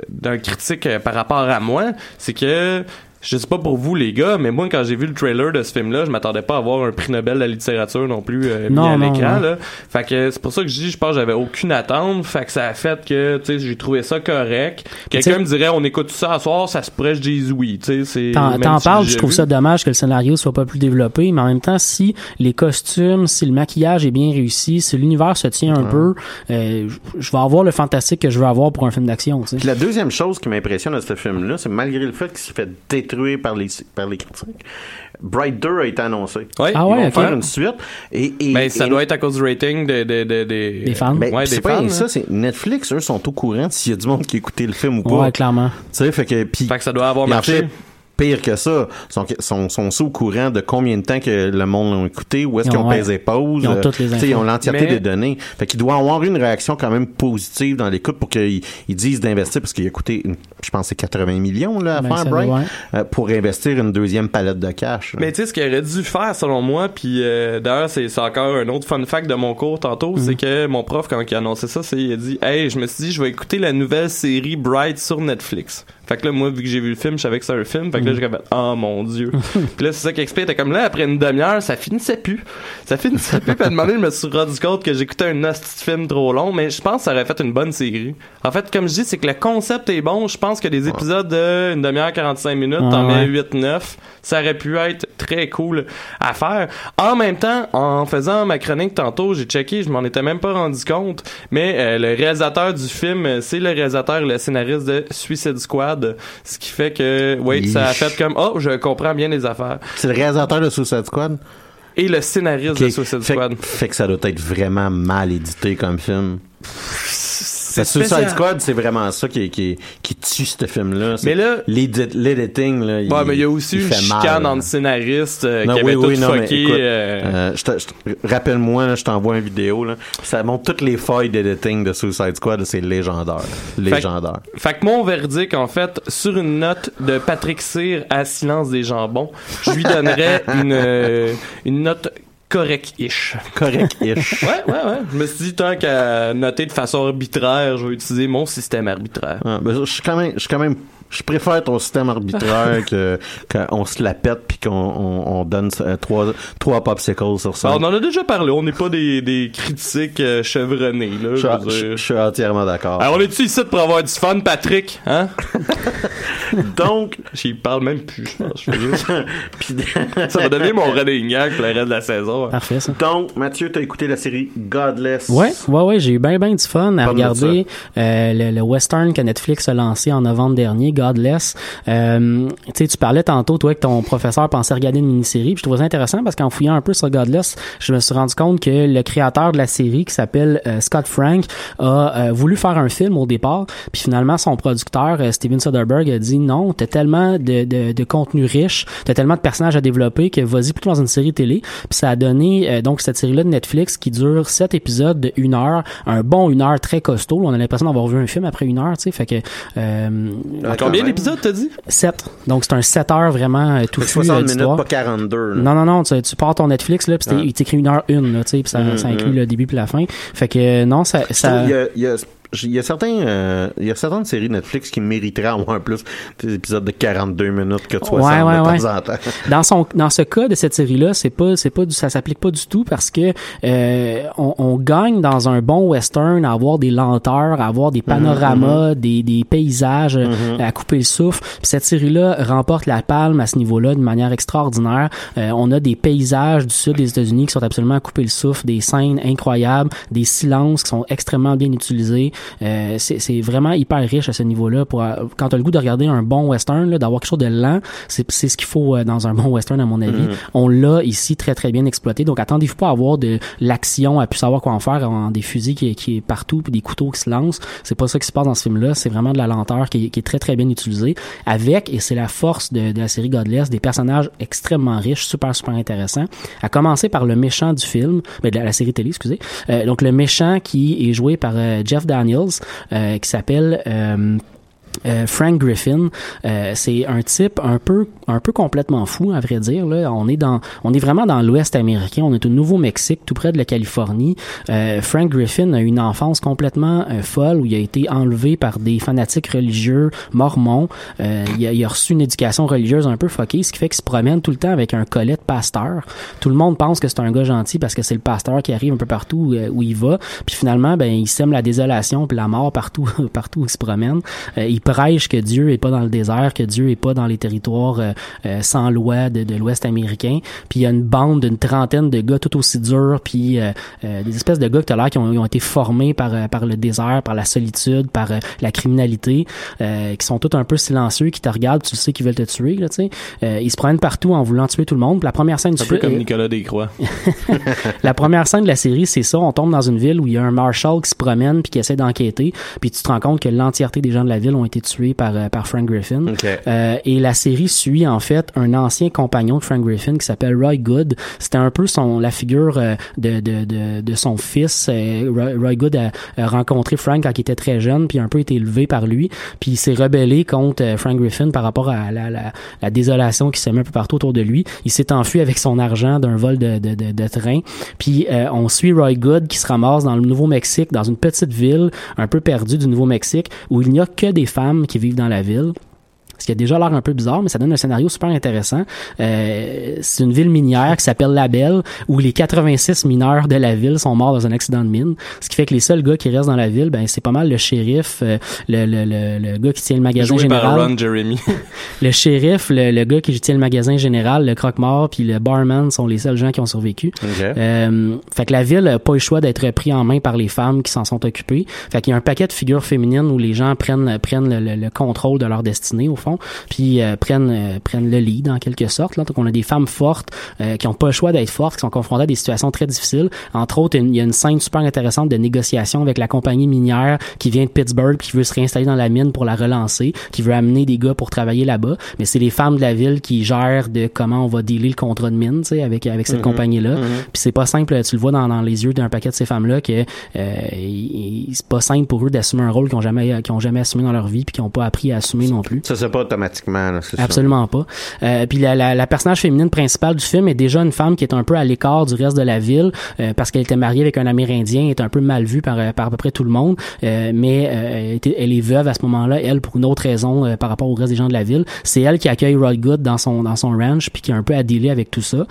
d'un critique euh, par rapport à moi, c'est que je sais pas pour vous les gars, mais moi quand j'ai vu le trailer de ce film-là, je m'attendais pas à voir un prix Nobel de la littérature non plus euh, mis Non, à non, l'écran. non. là. Fait que c'est pour ça que je dis, je pense que j'avais aucune attente. Fait que ça a fait que tu sais, j'ai trouvé ça correct. Quelqu'un me dirait, on écoute ça à soir, ça se pourrait, je dis oui. Tu sais, c'est. T'en si parles, je trouve vu. ça dommage que le scénario soit pas plus développé, mais en même temps, si les costumes, si le maquillage est bien réussi, si l'univers se tient un peu, euh, je- vais avoir le fantastique que je veux avoir pour un film d'action. tu sais. Puis la deuxième chose qui m'impressionne de ce film-là, c'est malgré le fait qu'il s'est fait détruire par les, par les critiques, Bright 2 a été annoncé. Ouais. Ah Ils ouais, vont ok. faire une suite. Et, et, Mais ça et- doit être à cause du rating de, de, de- des- Des fans. Ben, Ouais, des pas fans, ça, hein. c'est Netflix, eux, sont au courant s'il y a du monde qui a écouté le film ou pas. Ouais, clairement. Tu sais, fait que, puis, Fait que ça doit avoir marché. Pire que ça, sont, sont, sont aussi au courant de combien de temps que le monde l'a écouté, où est-ce Ils qu'ils ont- ont ouais. pesé pause? Ils ont toutes les tu sais, Ils ont l'entièreté Mais- des données. Fait qu'il doit avoir une réaction quand même positive dans l'écoute pour qu'ils ils disent d'investir, parce qu'il a coûté, je pense, c'est 80 millions, là, à Ben, faire, Bright, ouais. euh, pour investir une deuxième palette de cash. là. Mais tu sais, ce qu'il aurait dû faire, selon moi, puis euh, d'ailleurs, c'est c'est encore un autre fun fact de mon cours tantôt, c'est que mon prof, quand il a annoncé ça, c'est il a dit « Hey, je me suis dit, je vais écouter la nouvelle série Bright sur Netflix. » Fait que là, moi, vu que j'ai vu le film, je savais que c'était un film. Fait que là, j'ai fait « Oh mon Dieu. <laughs> » Puis là, c'est ça qui explique. T'es comme là, après une demi-heure, ça finissait plus. Ça finissait plus. Puis à un moment donné, je me suis rendu compte que j'écoutais un de film trop long, mais je pense que ça aurait fait une bonne série. En fait, comme je dis, c'est que le concept est bon. Je pense que des épisodes de une demi-heure, 45 minutes, t'en Ouais, mets ouais. 8-9, ça aurait pu être très cool à faire. En même temps, en faisant ma chronique tantôt, j'ai checké, je m'en étais même pas rendu compte, mais euh, le réalisateur du film, euh, c'est le réalisateur et le scénariste de Suicide Squad, ce qui fait que, wait, ça a fait comme, oh, je comprends bien les affaires. C'est le réalisateur de Suicide Squad? Et le scénariste de Suicide fait, Squad. fait que ça doit être vraiment mal édité comme film. C'est Suicide. Squad, c'est vraiment ça qui, qui, qui tue ce film-là. Mais là- l'edit- l'editing, là. Ouais, mais il y a aussi il une chicane entre scénaristes euh, Non, qui oui, avait oui, tout non, mais fucké. écoute, euh, euh, rappelle-moi, je t'envoie une vidéo, là. Ça montre toutes les failles d'editing de Suicide Squad, c'est légendaire. Légendaire. Fait que mon verdict, en fait, sur une note de Patrick Cyr à Silence des jambons, je lui donnerais <laughs> une, une note correct-ish. Correct-ish. <laughs> Ouais, ouais, ouais. Je me suis dit, tant qu'à noter de façon arbitraire, je vais utiliser mon système arbitraire. Ah, ben, je suis quand même, je suis quand même, je préfère ton système arbitraire <laughs> que qu'on se la pète puis qu'on on, on donne euh, trois trois popsicles sur ça. Alors, on en a déjà parlé, on n'est pas des, des critiques euh, chevronnés, là. je, suis- je- dire. je suis entièrement d'accord. Alors, on est-tu ici pour avoir du fun, Patrick? Hein? <laughs> Donc, <laughs> J'y parle même plus, je pense. Je fais juste- puis- Ça va devenir mon running gag pour le reste de la saison. hein. Parfait, ça. donc, Mathieu, t'as écouté la série Godless. Ouais, ouais, ouais, j'ai eu bien, bien du fun à regarder euh, le, le western que Netflix a lancé en novembre dernier, Godless. Euh, tu parlais tantôt, toi, que ton professeur pensait regarder une mini-série, je trouvais intéressant parce qu'en fouillant un peu sur Godless, je me suis rendu compte que le créateur de la série, qui s'appelle euh, Scott Frank, a euh, voulu faire un film au départ, puis finalement, son producteur, euh, Steven Soderbergh, a dit non, t'as tellement de, de, de contenu riche, t'as tellement de personnages à développer que vas-y plutôt dans une série télé. Puis ça a donné euh, donc cette série-là de Netflix qui dure sept épisodes de une heure, un bon une heure très costaud. On a l'impression d'avoir vu un film après une heure, tu sais. Fait que euh, Combien même. d'épisodes t'as dit? sept. Donc c'est un 7 heures vraiment euh, tout Fait que fou 60 minutes, d'histoire. pas 42. là. Non, non, non, tu, tu pars ton Netflix, là, puis il t'écrit une heure une, là, tu sais, puis ça, Mhm, ça inclut mhm. le début puis la fin. Fait que, euh, non, ça... Ça trouve, Il y a, il y a- il y a certains, euh, il y a certaines séries Netflix qui mériteraient avoir plus des épisodes de 42 minutes que de 60 Ouais, ouais, de ouais. temps en temps. <laughs> dans son dans ce cas de cette série là c'est pas c'est pas du ça s'applique pas du tout parce que euh, on, on gagne dans un bon western à avoir des lenteurs à avoir des panoramas des, des paysages euh, à couper le souffle. Puis cette série là remporte la palme à ce niveau là de manière extraordinaire. Euh, on a des paysages du sud des États-Unis qui sont absolument à couper le souffle des scènes incroyables des silences qui sont extrêmement bien utilisés Euh, c'est vraiment hyper riche à ce niveau là pour euh, quand tu as le goût de regarder un bon western là, d'avoir quelque chose de lent c'est c'est ce qu'il faut euh, dans un <laughs> bon western à mon avis. On l'a ici très très bien exploité. Donc attendez-vous pas à avoir de l'action à plus savoir quoi en faire en des fusils qui, qui est partout puis des couteaux qui se lancent. C'est pas ça qui se passe dans ce film là c'est vraiment de la lenteur qui, est- qui est très très bien utilisée. Avec et c'est la force de, de la série Godless des personnages extrêmement riches super super intéressants. À commencer par le méchant du film mais de la, la série télé excusez. Euh, donc le méchant qui est joué par euh, Jeff Daniels euh, qui s'appelle euh, Frank Griffin, euh, c'est un type un peu un peu complètement fou à vrai dire là. On est dans on est vraiment dans l'Ouest américain. On est au Nouveau-Mexique, tout près de la Californie. Euh, Frank Griffin a une enfance complètement euh, folle où il a été enlevé par des fanatiques religieux mormons. Il, a, il reçu une éducation religieuse un peu fuckée, ce qui fait qu'il se promène tout le temps avec un collet de pasteur. Tout le monde pense que c'est un gars gentil parce que c'est le pasteur qui arrive un peu partout où il va. Puis finalement, ben il sème la désolation puis la mort partout <laughs> partout où il se promène. Il prêche que Dieu est pas dans le désert, que Dieu est pas dans les territoires euh, euh, sans loi de, de l'Ouest américain. Puis il y a une bande d'une trentaine de gars tout aussi durs, puis euh, euh, des espèces de gars que t'as l'air qui ont, ils ont été formés par par le désert, par la solitude, par la criminalité, euh, qui sont tous un peu silencieux, qui te regardent, tu sais qu'ils veulent te tuer, là, tu sais. Euh, ils se promènent partout en voulant tuer tout le monde. Puis la première scène un peu comme Nicolas Descroix. <laughs> la première scène de la série, c'est ça. On tombe dans une ville où il y a un marshal qui se promène puis qui essaie d'enquêter. Puis tu te rends compte que l'entièreté des gens de la ville ont été tués par, euh, par Frank Griffin. Euh, et la série suit en fait un ancien compagnon de Frank Griffin qui s'appelle Roy Good. C'était un peu son la figure euh, de, de, de, de son fils. Roy, Roy Good a, rencontré Frank quand il était très jeune, puis a un peu été élevé par lui. Puis il s'est rebellé contre Frank Griffin par rapport à la, la, la désolation qui s'est mis un peu partout autour de lui. Il s'est enfui avec son argent d'un vol de, de, de, de train. Puis euh, on suit Roy Good qui se ramasse dans le Nouveau-Mexique, dans une petite ville un peu perdue du Nouveau-Mexique, où il n'y a que des femmes qui vivent dans la ville ce qui a déjà l'air un peu bizarre, mais ça donne un scénario super intéressant. Euh, c'est une ville minière qui s'appelle La Belle, où les 86 mineurs de la ville sont morts dans un accident de mine. Ce qui fait que les seuls gars qui restent dans la ville, ben c'est pas mal le shérif, euh, le, le, le, le gars qui tient le magasin Joué par général, Ron Jeremy. <laughs> le shérif, le, le gars qui tient le magasin général, le croque-mort, puis le barman sont les seuls gens qui ont survécu. Ok. Euh, fait que la ville a pas eu le choix d'être pris en main par les femmes qui s'en sont occupées. Fait qu'il y a un paquet de figures féminines où les gens prennent prennent le, le- le contrôle de leur destinée au fond, puis euh, prennent euh, prennent le lead en quelque sorte. Là. Donc on a des femmes fortes euh, qui ont pas le choix d'être fortes, qui sont confrontées à des situations très difficiles. Entre autres, il y a une scène super intéressante de négociation avec la compagnie minière qui vient de Pittsburgh, qui veut se réinstaller dans la mine pour la relancer, qui veut amener des gars pour travailler là-bas. Mais c'est les femmes de la ville qui gèrent de comment on va dealer le contrat de mine, tu sais, avec avec cette compagnie-là. Puis c'est pas simple, tu le vois dans, dans les yeux d'un paquet de ces femmes-là que euh, c'est pas simple pour eux d'assumer un rôle qu'ils ont jamais qu'ils ont jamais assumé dans leur vie puis qu'ils ont pas appris à assumer non plus. Ça, c'est pas automatiquement. Absolument pas. Euh, puis la, la, la personnage féminine principale du film est déjà une femme qui est un peu à l'écart du reste de la ville euh, parce qu'elle était mariée avec un Amérindien, est un peu mal vue par, euh, par à peu près tout le monde, euh, mais euh, elle, est veuve à ce moment-là, elle pour une autre raison euh, par rapport au reste des gens de la ville. C'est elle qui accueille Rod Good dans son dans son ranch puis qui a un peu à dealer avec tout ça.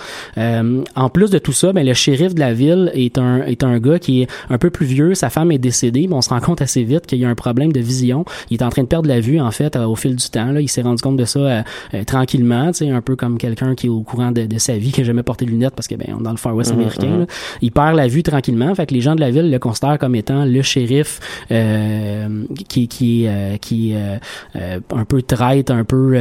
En plus de tout ça, ben le shérif de la ville est un est un gars qui est un peu plus vieux, sa femme est décédée, mais on se rend compte assez vite qu'il y a un problème de vision. Il est en train de perdre la vue en fait au fil du temps. Là, il s'est rendu compte de ça euh, euh, tranquillement, tu sais, un peu comme quelqu'un qui est au courant de, de sa vie, qui a jamais porté de lunettes parce que ben on est dans le Far West américain. là. Il perd la vue tranquillement. Fait que les gens de la ville le considèrent comme étant le shérif euh, qui qui euh, qui euh, un peu traite, un peu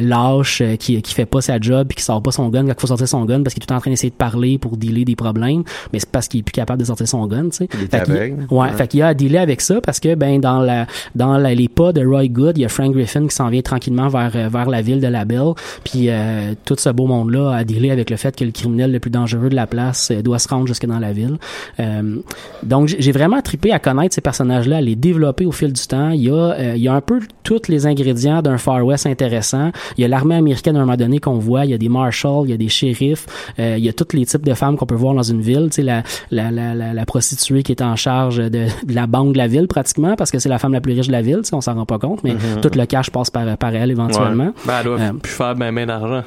lâche, qui qui fait pas sa job, puis qui sort pas son gun quand il faut sortir son gun parce qu'il est tout en train d'essayer de parler pour dealer des problèmes, mais c'est parce qu'il est plus capable de sortir son gun, tu sais. Il Fait qu'il- aveugle. Ouais, fait qu'il y a à dealer avec ça parce que ben dans la dans la- les pas de Roy Good, il y a Frank Griffin qui s'en vient tranquillement vers euh, vers la ville de La Belle, puis euh, tout ce beau monde là a dealer avec le fait que le criminel le plus dangereux de la place euh, doit se rendre jusque dans la ville. Euh, donc j'ai vraiment trippé à connaître ces personnages là, à les développer au fil du temps. Il y a euh, il y a un peu tous les ingrédients d'un Far West intéressant. Il y a l'armée américaine à un moment donné qu'on voit, il y a des marshals, il y a des shérifs, il y a tous les types de femmes qu'on peut voir dans une ville, tu sais la la, la, la, prostituée qui est en charge de, de la banque de la ville pratiquement parce que c'est la femme la plus riche de la ville, tu sais, on s'en rend pas compte, mais tout le cash passe par par elle éventuellement. Ben, elle doit Euh, plus faire ben, ben d'argent.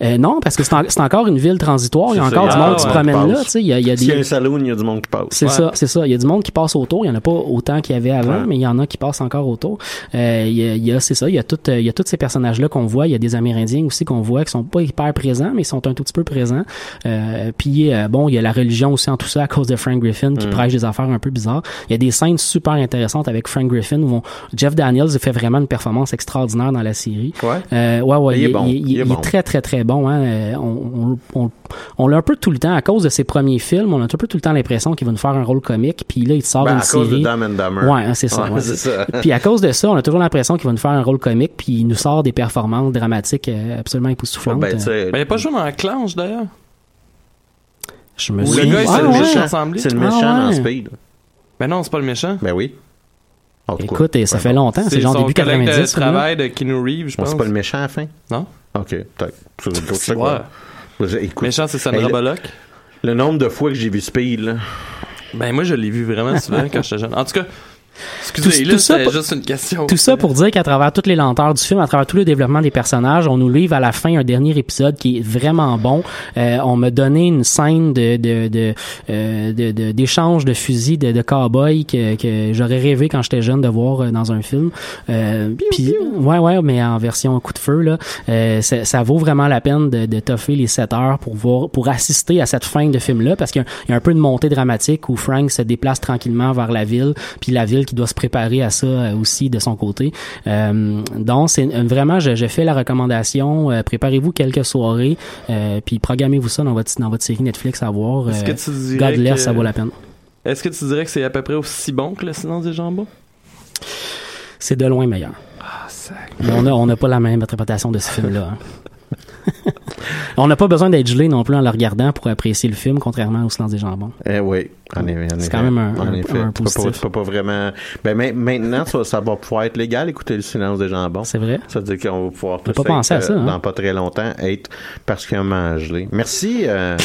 Euh, non, parce que c'est en- c'est encore une ville transitoire, il y a ça, encore du monde qui se Ah, promène ouais, là, passe. tu sais, il y a, y a S'il y a des un saloon, il y a du monde qui passe. c'est Ouais. ça, c'est ça. Il y a du monde qui passe autour. Il y en a pas autant qu'il y avait avant, Ouais. mais il y en a qui passent encore autour. Euh, il y a, y a- c'est ça. Il y a tout, euh, il y a tous ces personnages-là qu'on voit. Il y a des Amérindiens aussi qu'on voit qui sont pas hyper présents, mais ils sont un tout petit peu présents. Euh, puis euh, bon, il y a la religion aussi en tout ça à cause de Frank Griffin Mm. qui prêche des affaires un peu bizarres. Il y a des scènes super intéressantes avec Frank Griffin où on- Jeff Daniels fait vraiment une performance extraordinaire dans la série. Ouais. Euh, ouais, ouais, Il il, est bon. il- Il il- est il bon. est très, très, très bon. Hein. Euh, On, on, on, on l'a un peu tout le temps, à cause de ses premiers films, on a un peu tout le temps l'impression qu'il va nous faire un rôle comique, puis là, il sort Ben, une à cause de série. Dumb and Dumber. Ouais, hein, c'est ça. Ouais, ouais. c'est ça. Puis à cause de ça, on a toujours l'impression qu'il va nous faire un rôle comique, puis il nous sort des performances dramatiques euh, absolument époustouflantes. Ben, Ben, il a pas joué dans la clanche, d'ailleurs? je me Oui, Le souviens- gars, Ah, ouais. juste ressemblé. c'est le méchant. Speed. Ben non, c'est pas le méchant. Ben oui. En tout cas, Écoute, et ça peu fait importe. longtemps, c'est genre début collègue 90. de celui-là. travail de Keanu Reeves, je Bon, pense. c'est pas le méchant à la fin? Non? Ok, peut-être. C'est C'est quoi. Écoute, Méchant, c'est Sandra Hey, le- Bullock? le nombre de fois que j'ai vu Speed, là. Ben, moi, je l'ai vu vraiment souvent <laughs> quand j'étais jeune. En tout cas, excusez, Tout- là, tout ça c'était pour- juste une question. Tout ça pour dire qu'à travers toutes les lenteurs du film, à travers tout le développement des personnages, on nous livre à la fin un dernier épisode qui est vraiment bon. Euh, on m'a donné une scène de de de euh, de- de- d'échange de, fusils de, de cow-boy que, que j'aurais rêvé quand j'étais jeune de voir euh, dans un film. Euh, puis ouais ouais, mais en version coup de feu là, euh, ça, ça vaut vraiment la peine de, de toffer les 7 heures pour voir pour assister à cette fin de film là parce qu'il y a- il y a un peu de montée dramatique où Frank se déplace tranquillement vers la ville, puis la ville qui doit se préparer à ça euh, aussi de son côté. Euh, donc c'est vraiment je, je fais la recommandation, euh, préparez-vous quelques soirées, puis programmez-vous ça dans votre dans votre série Netflix à voir. Est-ce que tu dirais Godless, que- ça vaut la peine. Est-ce que tu dirais que c'est à peu près aussi bon que le silence des jambons? C'est de loin meilleur. Ah, sac. Mais on a on n'a pas la même interprétation de ce film-là. hein. <laughs> on n'a pas besoin d'être gelé non plus en le regardant pour apprécier le film, contrairement au silence des jambons. Eh oui, en effet. C'est quand même un- En un- effet. un tu, peux pas, positif. tu peux pas vraiment. Ben, ma- maintenant, ça, ça va pouvoir être légal, écouter le silence des jambons. C'est vrai. Ça veut dire qu'on va pouvoir tous pas pensé être, à ça, euh, hein. dans pas très longtemps, être particulièrement gelé. Merci. euh,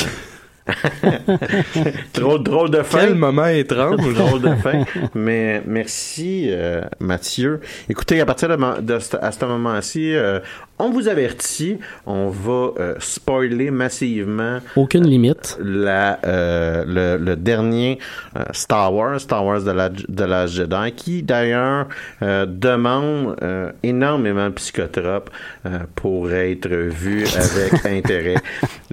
<laughs> drôle, drôle de fin. Quel moment étrange. <laughs> drôle de fin. Mais merci, euh, Mathieu. Écoutez, à partir de, à ce moment-ci, euh, on vous avertit, on va euh, spoiler massivement Aucune limite. la, euh, le, le dernier euh, Star Wars, Star Wars de la, de la Jedi, qui d'ailleurs euh, demande euh, énormément de psychotropes euh, pour être vu avec <laughs> intérêt.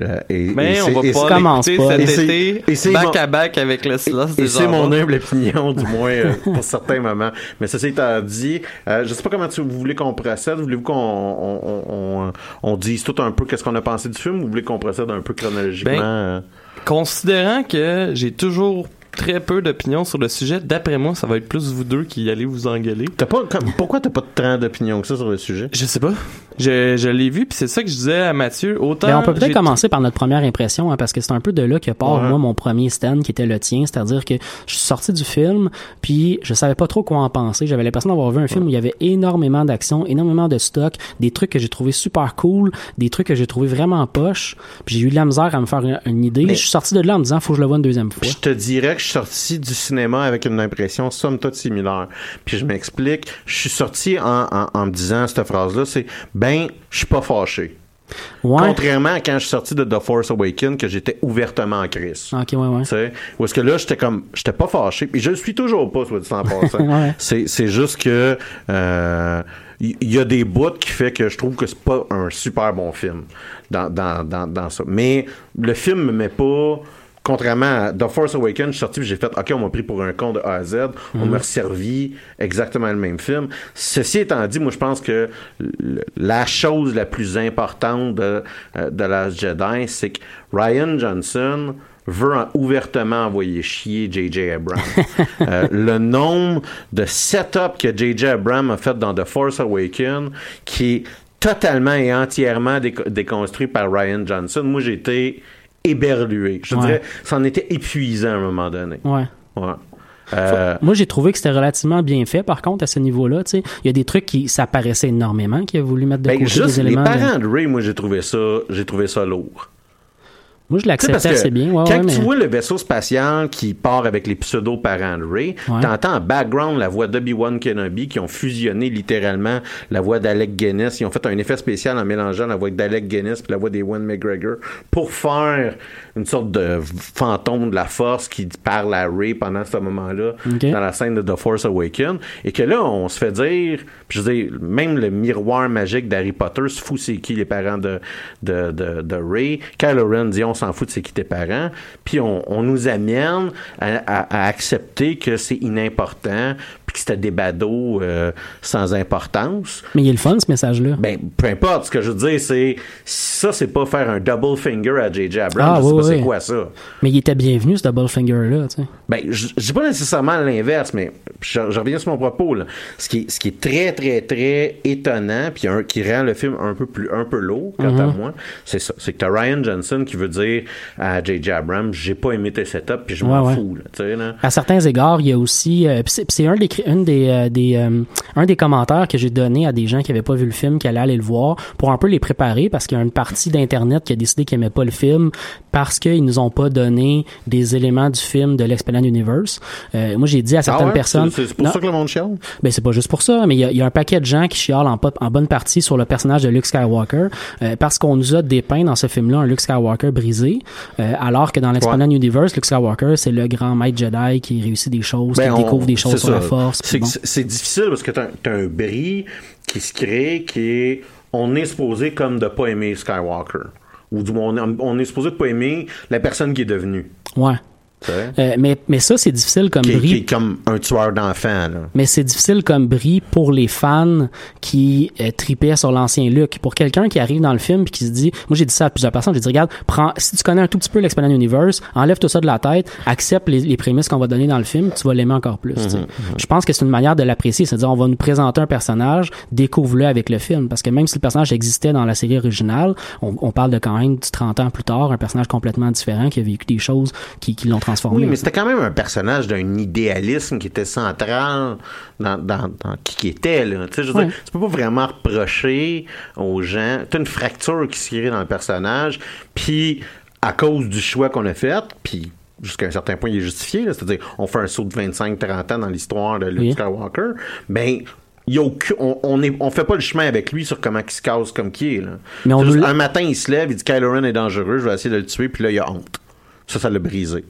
Euh, et, Mais et on va et pas commence pas. Et cet c'est- été, et c'est back mon- à back avec le silence et c'est mon humble opinion, du <laughs> moins euh, pour certains moments. Mais ceci étant dit, euh, je sais pas comment tu, vous voulez qu'on procède. Voulez-vous qu'on on, on, dise tout un peu qu'est-ce qu'on a pensé du film ou vous voulez qu'on procède un peu chronologiquement? Ben, euh? Considérant que j'ai toujours très peu d'opinions sur le sujet, d'après moi, ça va être plus vous deux qui allez vous engueuler. T'as pas, comme- pourquoi t'as pas tant d'opinion que ça sur le sujet? Je sais pas. Je, je l'ai vu, puis c'est ça que je disais à Mathieu. Autant on peut peut-être commencer par notre première impression, hein, parce que c'est un peu de là que part, Ouais. moi, mon premier stand qui était le tien, c'est-à-dire que je suis sorti du film, puis je savais pas trop quoi en penser. J'avais l'impression d'avoir vu un film où il y avait énormément d'action, énormément de stock, des trucs que j'ai trouvé super cool, des trucs que j'ai trouvé vraiment poche, puis j'ai eu de la misère à me faire une, une idée. Mais- Je suis sorti de là en me disant, faut que je le vois une deuxième fois. Je te dirais que je suis sorti du cinéma avec une impression somme toute similaire. Puis je m'explique. Je suis sorti en, en, en me disant cette phrase-là, c'est ben, je suis pas fâché. Ouais. Contrairement à quand je suis sorti de The Force Awakens, que j'étais ouvertement en crise. Ok, ouais, ouais. Tu sais, où est-ce que là, j'étais comme, j'étais pas fâché, puis je le suis toujours pas, soit dit en passant. <laughs> Ouais. C'est, juste que, euh, il y, y a des bouts qui fait que je trouve que c'est pas un super bon film dans, dans, dans, dans ça. Mais le film me met pas, contrairement à The Force Awakens, je suis sorti j'ai fait, OK, on m'a pris pour un con de A à Z, on m'a servi exactement le même film. Ceci étant dit, moi, je pense que la chose la plus importante de, euh, de la Jedi, c'est que Ryan Johnson veut en- ouvertement envoyer chier J.J. Abrams. <laughs> Euh, le nombre de setup que J.J. Abrams a fait dans The Force Awakens, qui est totalement et entièrement déco- déconstruit par Ryan Johnson, moi, j'ai été éberlué. Je te Ouais. dirais, ça en était épuisant à un moment donné. Ouais. Ouais. Euh, Moi, j'ai trouvé que c'était relativement bien fait, par contre, à ce niveau-là. Il y a des trucs qui, ça paraissait énormément, qui a voulu mettre de ben, côté juste des les éléments. de- parents de Ray, moi, j'ai trouvé ça, j'ai trouvé ça lourd. Moi, je assez bien. Ouais, quand ouais, tu mais- vois le vaisseau spatial qui part avec les pseudo-parents de Ray, Ouais. t'entends en background la voix d'Obi-Wan Kenobi qui ont fusionné littéralement la voix d'Alec Guinness. Ils ont fait un effet spécial en mélangeant la voix d'Alec Guinness et la voix d'Ewan McGregor pour faire une sorte de fantôme de la force qui parle à Ray pendant ce moment-là dans la scène de The Force Awakens. Et que là, on se fait dire, je veux dire, même le miroir magique d'Harry Potter se fout c'est qui les parents de, de, de, de Ray. Kylo Ren dit on s'en fout de c'est qui tes parents. Puis on, on nous amène à, à- à accepter que c'est inimportant, que c'était des badauds euh, sans importance. Mais il est le fun, ce message-là. Ben, peu importe. Ce que je veux dire, c'est ça, c'est pas faire un double finger à J.J. Abrams. Ah, je sais oui, pas c'est quoi ça. Mais il était bienvenu, ce double finger-là, tu sais. Ben, je dis pas nécessairement l'inverse, mais je, je reviens sur mon propos. Là. Ce, qui est, ce qui est très, très, très étonnant, puis un- qui rend le film un peu plus un peu lourd, quant à Mhm. moi, c'est ça. C'est que t'as Ryan Johnson qui veut dire à J.J. Abrams, j'ai pas aimé tes setups, puis je m'en Ouais, ouais. fous. Là, tu sais, là. À certains égards, il y a aussi, euh, pis c'est un des, une des, euh, des euh, un des commentaires que j'ai donné à des gens qui avaient pas vu le film, qui allaient aller le voir, pour un peu les préparer, parce qu'il y a une partie d'internet qui a décidé qu'ils aimait pas le film parce qu'ils nous ont pas donné des éléments du film de l'Expanded Universe. Euh, moi, j'ai dit à certaines Ah ouais? personnes. C'est pour Non, ça que le monde chiale? ben c'est pas juste pour ça, mais il y a, y a un paquet de gens qui chialent en, bonne partie sur le personnage de Luke Skywalker euh, parce qu'on nous a dépeint dans ce film-là un Luke Skywalker brisé, euh, alors que dans l'Expanded Universe, Luke Skywalker c'est le grand maître Jedi qui réussit des choses, Ben, qui on- découvre des choses sur ça. la Force. C'est bon. difficile parce que t'as as un bris qui se crée, qui est. On est supposé comme de pas aimer Skywalker. Ou du moins, on, on est supposé de pas aimer la personne qui est devenue. Ouais. Euh, mais mais ça c'est difficile comme Qui, bris. qui est comme un tueur d'enfants. Mais c'est difficile comme bris pour les fans qui euh, tripaient sur l'ancien Luke. Pour quelqu'un qui arrive dans le film puis qui se dit, moi j'ai dit ça à plusieurs personnes, j'ai dit regarde, prends, si tu connais un tout petit peu l'Expanded Universe, enlève tout ça de la tête, accepte les, les prémices qu'on va donner dans le film, tu vas l'aimer encore plus. tu sais. Je pense que c'est une manière de l'apprécier, c'est-à-dire on va nous présenter un personnage, découvre-le avec le film, parce que même si le personnage existait dans la série originale, on, on parle de quand même du 30 ans plus tard, un personnage complètement différent qui a vécu des choses qui, qui l'ont transformé. Oui, mais c'était quand même un personnage d'un idéalisme qui était central dans, dans, dans qui qui était. Là. Tu sais, je veux dire, tu peux pas vraiment reprocher aux gens. T'as une fracture qui se crée dans le personnage, puis à cause du choix qu'on a fait, puis jusqu'à un certain point, il est justifié. C'est-à-dire, on fait un saut de 25-30 ans dans l'histoire de Luke Oui. Skywalker. Ben, il aucun- on, on, est, on fait pas le chemin avec lui sur comment il se casse comme qui est. Là. Mais on juste, un matin, il se lève, il dit Kylo Ren est dangereux, je vais essayer de le tuer, puis là, il a honte. Ça, ça l'a brisé.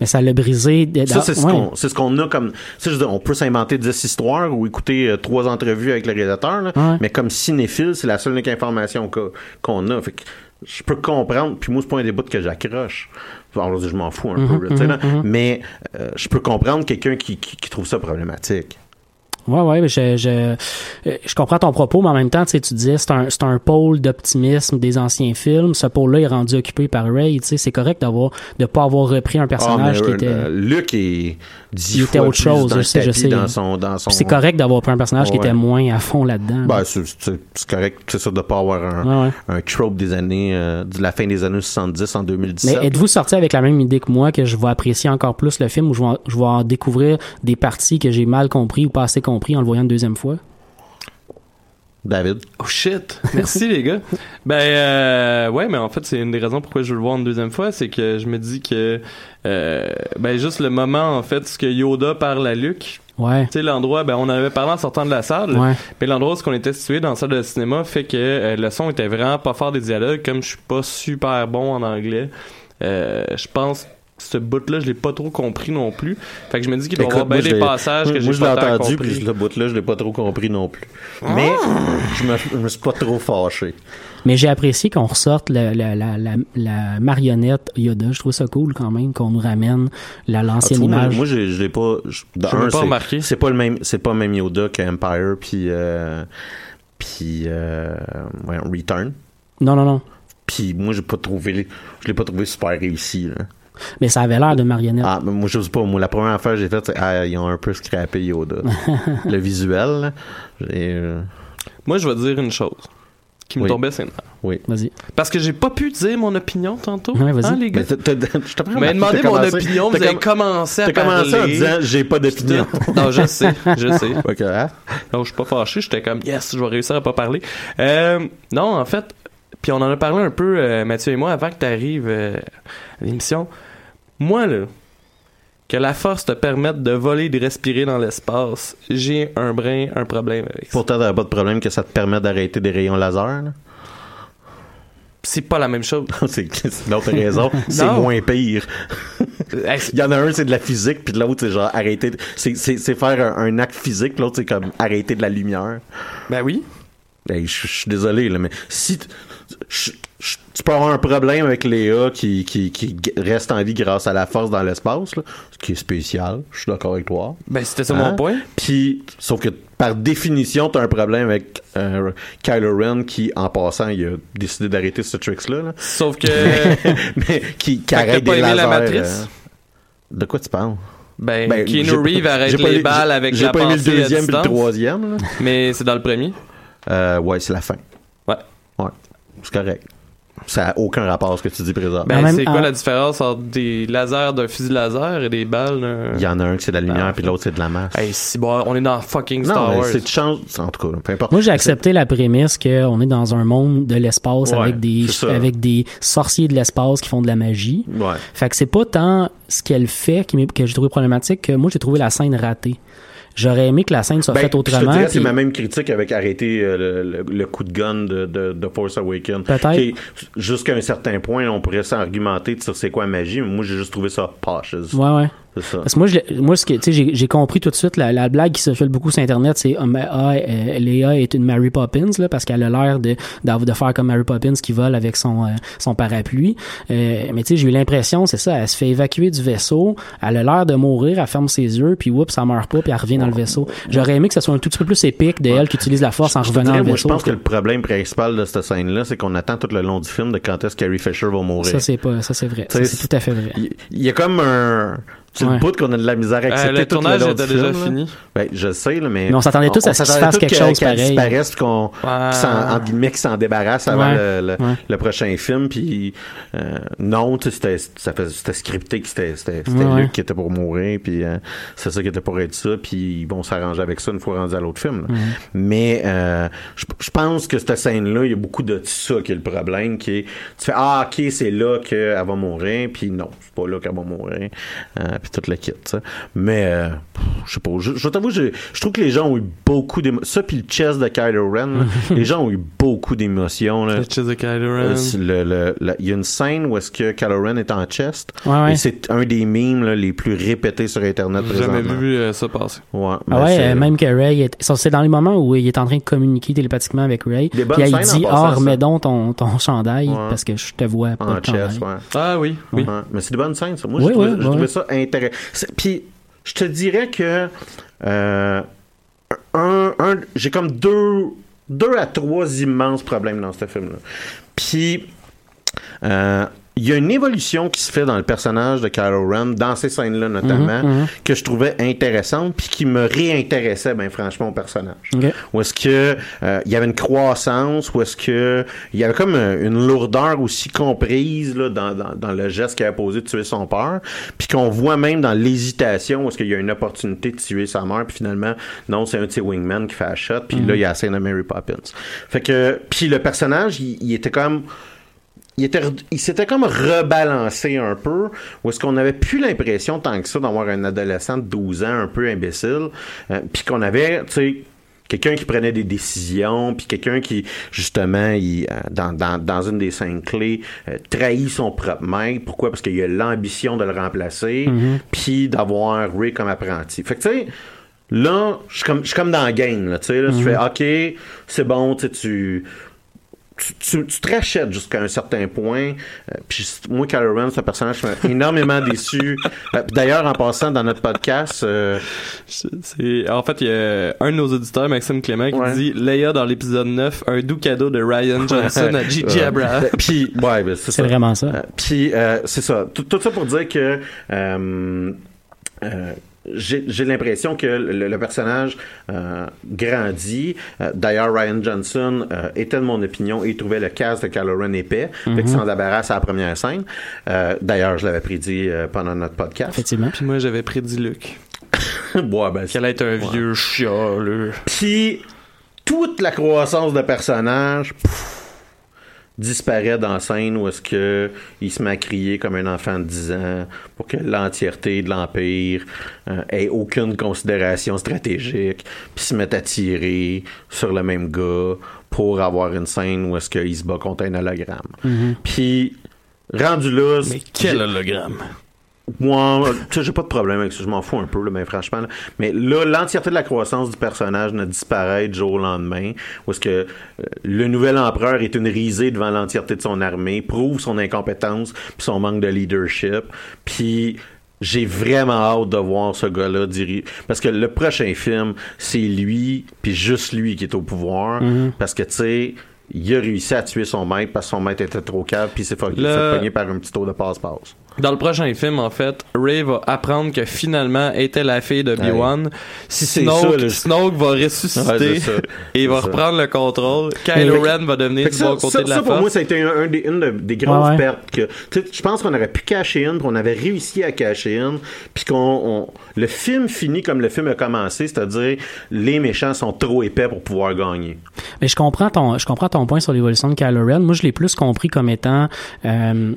Mais ça l'a brisé. Ça, c'est ce ouais. qu'on c'est ce qu'on a comme. je veux dire, on peut s'inventer 10 histoires ou écouter euh, trois entrevues avec le réalisateur, là, Ouais. mais comme cinéphile, c'est la seule information qu'on a. Fait que je peux comprendre, puis moi, c'est pas un débat que j'accroche. Alors, je m'en fous un Mhm, peu, là, sais, là. mais euh, je peux comprendre quelqu'un qui, qui, qui trouve ça problématique. Ouais, ouais, mais je, je, je comprends ton propos, mais en même temps, tu sais, tu disais, c'est un, c'est un pôle d'optimisme des anciens films. Ce pôle-là est rendu occupé par Ray, tu sais, c'est correct d'avoir, de pas avoir repris un personnage Ah, mais, qui était, euh, Luc est dix Il était autre plus chose, dans je sais, je sais. Dans son, dans son, c'est correct d'avoir pris un personnage qui était moins à fond là-dedans. Ben, c'est c'est- c'est correct, c'est ça, de pas avoir un, Ouais, ouais. un trope des années, euh, de la fin des années 70 en 2017. Mais êtes-vous sorti avec la même idée que moi que je vais apprécier encore plus le film ou je vais, en- je vais en découvrir des parties que j'ai mal compris ou pas assez compris en le voyant une deuxième fois? David? Oh shit! Merci les gars. <laughs> Ben euh, ouais, mais en fait c'est une des raisons pourquoi je veux le voir une deuxième fois, c'est que je me dis que euh, ben juste le moment en fait ce que Yoda parle à Luke, Ouais. tu sais l'endroit, ben on avait parlé en sortant de la salle, Ouais. mais l'endroit où on était situé dans la salle de cinéma fait que euh, le son était vraiment pas fort des dialogues, comme je suis pas super bon en anglais, euh, je pense ce bout-là, je l'ai pas trop compris non plus. Fait que je me dis qu'il doit y avoir bien moi, je des l'ai- passages que moi, j'ai je l'ai pas tant entendu, puis le bout-là, je l'ai pas trop compris non plus. Mais je, me, je me suis pas trop fâché. Mais j'ai apprécié qu'on ressorte la, la, la, la, la marionnette Yoda. Je trouve ça cool quand même qu'on nous ramène Ah, l'ancienne moi, image. moi, je, je l'ai pas. Je, Je l'ai pas c'est- remarqué. C'est pas le même, c'est pas le même Yoda que Empire, puis euh, puis euh, ouais, Return. Non, non, non. Puis moi, j'ai pas trouvé, je l'ai pas trouvé super réussi. Là. Mais ça avait l'air de marionnette. Ah, mais moi, je sais pas. Moi, la première affaire que j'ai faite, c'est ah, ils ont un peu scrappé Yoda. <laughs> le visuel, euh, Moi je vais dire une chose qui me Oui. tombait nerfs. oui. Vas-y. Parce que j'ai pas pu dire mon opinion tantôt. Ouais, vas-y. Hein, les gars? Mais je mon opinion, vous avez com- commencé à parler. commencé en disant j'ai pas d'opinion. non, je sais, je sais. <laughs> Ok, hein? Non, je suis pas fâché, j'étais comme yes, je vais réussir à pas parler. Euh, non, en fait, puis on en a parlé un peu euh, Mathieu et moi avant que tu arrives à l'émission. Moi là, que la force te permette de voler de respirer dans l'espace, j'ai un brin, un problème avec ça. Pourtant, t'as pas de problème que ça te permet d'arrêter des rayons laser. là? C'est pas la même chose. <laughs> c'est l'autre raison. <laughs> C'est moins pire. <laughs> Il y en a un, c'est de la physique, puis de l'autre, c'est genre arrêter. de- C'est faire un, un acte physique, l'autre, c'est comme arrêter de la lumière. ben oui. Hey, je suis désolé, là, mais si. Tu peux avoir un problème avec Léa qui, qui, qui g- reste en vie grâce à la force dans l'espace, ce qui est spécial. Je suis d'accord avec toi. Ben c'était ça Hein? mon point. Puis, sauf que par définition, t'as un problème avec euh, Kylo Ren qui, en passant, il a décidé d'arrêter ce tricks-là. là. Sauf que <laughs> mais qui, qui arrête des aimé la lasers. Matrice? euh. De quoi tu parles? ben, Ben, Keanu j'ai Reeves arrête j'ai les balles j'ai- avec J'ai la pas aimé le deuxième et le troisième. là. Mais c'est dans le premier? Euh, ouais, c'est la fin. Ouais. Ouais, c'est correct. Ça a aucun rapport à ce que tu dis présentement. Ben, c'est quoi en- la différence entre des lasers d'un fusil laser et des balles d'un... Il y en a un qui c'est de la lumière, Ah, puis l'autre c'est de la masse. Hey, si bon, on est dans fucking Star non, Wars. c'est tu changes, en tout cas, peu importe. Moi, j'ai accepté la prémisse qu'on est dans un monde de l'espace Ouais, avec des avec des sorciers de l'espace qui font de la magie. Ouais. Fait que c'est pas tant ce qu'elle fait qui que j'ai trouvé problématique que moi j'ai trouvé la scène ratée. J'aurais aimé que la scène soit Ben, faite je te autrement. dirais, c'est ma même critique avec arrêter euh, le, coup de gun de, de, de Force Awakens. Peut-être. Jusqu'à un certain point, on pourrait s'argumenter sur c'est quoi la magie, mais moi j'ai juste trouvé ça poche. Ouais, ouais. Ça. Parce que moi, je, moi, ce que, tu sais, j'ai, compris tout de suite la, la blague qui se fait beaucoup sur Internet, c'est ah, mais, ah, euh, Léa est une Mary Poppins là, parce qu'elle a l'air de, d'av- de faire comme Mary Poppins qui vole avec son euh, son parapluie. Euh, mais tu sais, j'ai eu l'impression, c'est ça, elle se fait évacuer du vaisseau, elle a l'air de mourir, elle ferme ses yeux, puis oups, ça meurt pas, puis elle revient dans le vaisseau. J'aurais aimé que ça soit un tout petit peu plus épique de elle qui utilise la force en Je revenant dirais, dans le moi, je vaisseau. pense que le problème principal de cette scène-là, c'est qu'on attend tout le long du film de quand est-ce Carrie Fisher va mourir. Ça c'est pas, ça c'est vrai, c'est tout à fait vrai. Il il y a comme un. C'est Ouais. le bout qu'on a de la misère à accepter Euh, le tournage était déjà film, fini. Ben, je sais, là, mais. Mais on s'attendait tous à ce qu'il se fasse quelque chose qu'elle pareil. disparaisse, qu'on. Ouais. qu'il s'en- entre guillemets, qu'il s'en débarrasse avant Ouais. le, le, Ouais. le prochain film, puis. euh, non, tu sais, c'était, c'était scripté que c'était, c'était. Luke qui était pour mourir, puis euh, c'est ça qui était pour être ça, puis ils vont s'arranger avec ça une fois rendu à l'autre film. là. Mais euh, je je pense que cette scène-là, il y a beaucoup de ça qui est le problème, qui est. Tu fais, ah, ok, c'est là qu'elle va mourir, puis non, c'est pas là qu'elle va mourir, euh, puis tout le kit. Mais, euh, je sais pas, je, je t'avoue, je, trouve que les gens ont eu beaucoup d'émotions. Ça, puis le chest de Kylo Ren, <laughs> les gens ont eu beaucoup d'émotions. Le chest de Kylo Euh, Ren. le- Il y a une scène où est-ce que Kylo Ren est en chest. Ouais, ouais. Et c'est un des memes là, les plus répétés sur Internet J'ai jamais vu euh, ça passer. Ouais, Ah ouais, euh, même que Ray, est- ça, c'est dans les moments où il est en train de communiquer télépathiquement avec Ray. Des bonnes Puis en dit, ah, remets donc ton, ton chandail Ouais. parce que je te vois pas en de chest, ouais. Ah oui, oui. Ouais, Mais c'est de bonnes scènes, ça. Moi, Oui, je trouvais, oui, je oui. trouvais ça Puis, je te dirais que euh, un, un- j'ai comme deux, deux à trois immenses problèmes dans ce film-là. Puis, euh, il y a une évolution qui se fait dans le personnage de Kylo Ren, dans ces scènes-là notamment, Mhm, que je trouvais intéressante, puis qui me réintéressait, ben franchement, au personnage. Ok. Où est-ce que euh, il y avait une croissance, où est-ce que il y avait comme euh, une lourdeur aussi comprise là, dans, dans, dans le geste qu'il a posé de tuer son père, puis qu'on voit même dans l'hésitation où est-ce qu'il y a une opportunité de tuer sa mère, puis finalement non, c'est un de ses wingmen qui fait la shot, puis là il y a la scène de Mary Poppins. Fait que puis le personnage, il, il était comme il s'était comme rebalancé un peu où est-ce qu'on n'avait plus l'impression tant que ça d'avoir un adolescent de 12 ans un peu imbécile euh, puis qu'on avait tu sais quelqu'un qui prenait des décisions puis quelqu'un qui justement il, euh, dans, dans, dans une des scènes clés euh, trahit son propre maître. Pourquoi? Parce qu'il a l'ambition de le remplacer puis d'avoir Ray comme apprenti. Fait que tu sais là je suis comme je suis comme dans le game là tu sais là tu fais ok c'est bon tu sais tu tu, te rachètes jusqu'à un certain point. Euh, puis moi, Kylo Ren, c'est un personnage qui m'a énormément <laughs> déçu. Euh, D'ailleurs, en passant dans notre podcast, euh, C'est, en fait, il y a un de nos auditeurs, Maxime Clément, qui Ouais. dit Leia dans l'épisode 9, un doux cadeau de Ryan Johnson à Gigi Ouais. Abraham. Puis, ouais, ben, c'est vraiment ça. Euh, Puis, euh, c'est ça. Tout, tout ça pour dire que euh, euh, j'ai l'impression que le, le personnage euh, grandit. Euh, D'ailleurs, Ryan Johnson euh, était de mon opinion et il trouvait le casque de Kylo Ren épais. Fait qu'il s'en débarrasse à la première scène. Euh, D'ailleurs, je l'avais prédit euh, pendant notre podcast. Effectivement. Puis moi, j'avais prédit Luc. <laughs> ouais, ben, Qu'elle allait être un vieux chat, là. Puis toute la croissance de personnage pff, disparaît dans la scène où est-ce que il se met à crier comme un enfant de 10 ans pour que l'entièreté de l'Empire euh, ait aucune considération stratégique, puis se mette à tirer sur le même gars pour avoir une scène où est-ce qu'il se bat contre un hologramme. Puis rendu là, Mais quel hologramme? Moi, tu sais, j'ai pas de problème avec ça, je m'en fous un peu, là, mais franchement. là. Mais là, l'entièreté de la croissance du personnage ne disparaît du jour au lendemain. Où est-ce que euh, le nouvel empereur est une risée devant l'entièreté de son armée, prouve son incompétence, puis son manque de leadership. Puis j'ai vraiment hâte de voir ce gars-là diriger. Parce que le prochain film, c'est lui, puis juste lui qui est au pouvoir. Parce que, tu sais, il a réussi à tuer son maître parce que son maître était trop calme, puis s'est fa- il Le- s'est pogné par un petit tour de passe-passe. Dans le prochain film, en fait, Ray va apprendre que finalement était la fille de B1. Si Snoke, ça, Snoke va ressusciter Ouais, c'est ça. et il va ça. reprendre le contrôle. Kylo Ren va devenir du bon côté ça- de la ça, pour force. moi, ça a été un, un des, une de- des grosses Ouais, ouais. pertes que, tu sais, je pense qu'on aurait pu cacher une, puis on avait réussi à cacher une, puis qu'on, on- le film finit comme le film a commencé, c'est-à-dire les méchants sont trop épais pour pouvoir gagner. Mais je comprends ton, je comprends ton point sur l'évolution de Kylo Ren. Moi, je l'ai plus compris comme étant euh,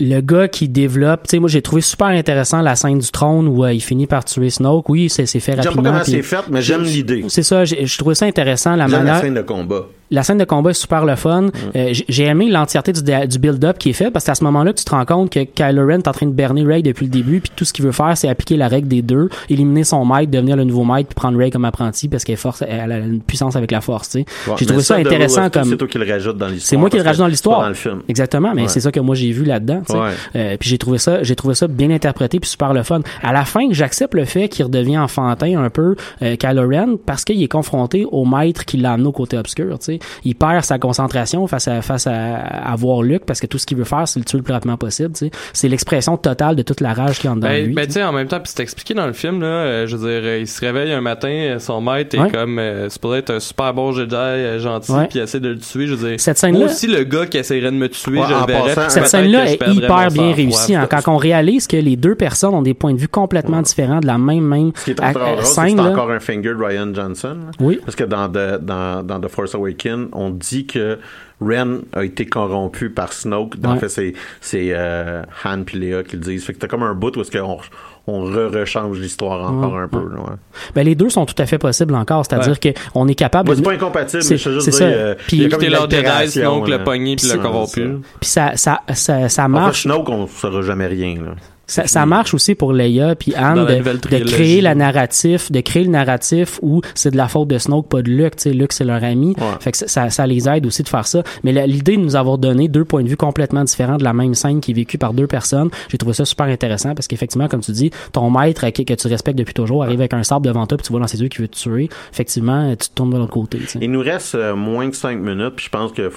le gars qui développe. Tu sais, moi, j'ai trouvé super intéressant la scène du trône où euh, il finit par tuer Snoke. Oui, c'est fait J'aime pas rapidement. comment puis- c'est fait, mais j'aime l'idée. C'est ça, j'ai je trouvais ça intéressant la J'aime manière. la scène de combat. La scène de combat est super le fun. Euh, j- j'ai aimé l'entièreté du, du build-up qui est fait parce que c'est à ce moment-là tu te rends compte que Kylo Ren est en train de berner Rey depuis le début puis tout ce qu'il veut faire c'est appliquer la règle des deux, éliminer son maître, devenir le nouveau maître puis prendre Rey comme apprenti parce qu'elle force elle a une puissance avec la force, tu sais. Ouais, j'ai trouvé ça intéressant comme C'est toi qui le rajoute dans l'histoire. c'est moi qui le rajoute dans l'histoire. c'est pas dans le film. Exactement, mais Ouais. c'est ça que moi j'ai vu là-dedans. Ouais. Euh, puis j'ai trouvé ça, j'ai trouvé ça bien interprété puis super le fun. À la fin, j'accepte le fait qu'il redevient enfantin un peu euh, Kylo Ren parce qu'il est confronté au maître qui l'a amené au côté obscur. Tu sais, il perd sa concentration face à face à, à voir Luke parce que tout ce qu'il veut faire c'est le tuer le plus rapidement possible. Tu sais, c'est l'expression totale de toute la rage qu'il y a en dedans de Ben, lui. ben tu tu sais. sais, en même temps, puis c'est expliqué dans le film, là, euh, je veux dire, euh, il se réveille un matin, euh, son maître est Ouais. comme, euh, c'est pour être un super bon Jedi, euh, gentil, Ouais. puis il essaie de le tuer, je veux dire. Cette scène-là- Moi aussi, le gars qui essaierait de me tuer, Ouais, je le verrais. passant, cette scène-là est hyper bien réussie. hein, quand on réalise que les deux personnes ont des points de vue complètement différents de la même même Ce qui est à- drôle, scène, encore un finger de Ryan Johnson. là. Oui. Parce que dans The, dans, dans The Force Awakens, on dit que Ren a été corrompu par Snoke. En Ouais. fait, c'est, c'est euh, Han puis Léa qui le disent. Fait que t'as comme un bout où est-ce qu'on on re-rechange l'histoire encore un peu. là, ouais. Ben, les deux sont tout à fait possibles encore, c'est-à-dire que on est capable Moi, de c'est pas incompatible, C'est- mais je veux juste ça. euh, Puis- il y a comme leur Jedi, là. le pogné puis le corrompu. puis ça ça ça, ça En fait, marche Snoke, on saura jamais rien. Là. Ça, ça marche aussi pour Leia puis Anne de, de créer la narratif de créer le narratif où c'est de la faute de Snoke pas de Luke. Tu sais Luke c'est leur ami. Ouais. fait que ça, ça, les aide aussi de faire ça. Mais l'idée de nous avoir donné deux points de vue complètement différents de la même scène qui est vécue par deux personnes j'ai trouvé ça super intéressant parce qu'effectivement comme tu dis ton maître que, que tu respectes depuis toujours arrive avec un sabre devant toi puis tu vois dans ses yeux qu'il veut te tuer. Effectivement tu te tournes de l'autre côté tu sais. Il nous reste euh, moins que 5 minutes, puis je pense que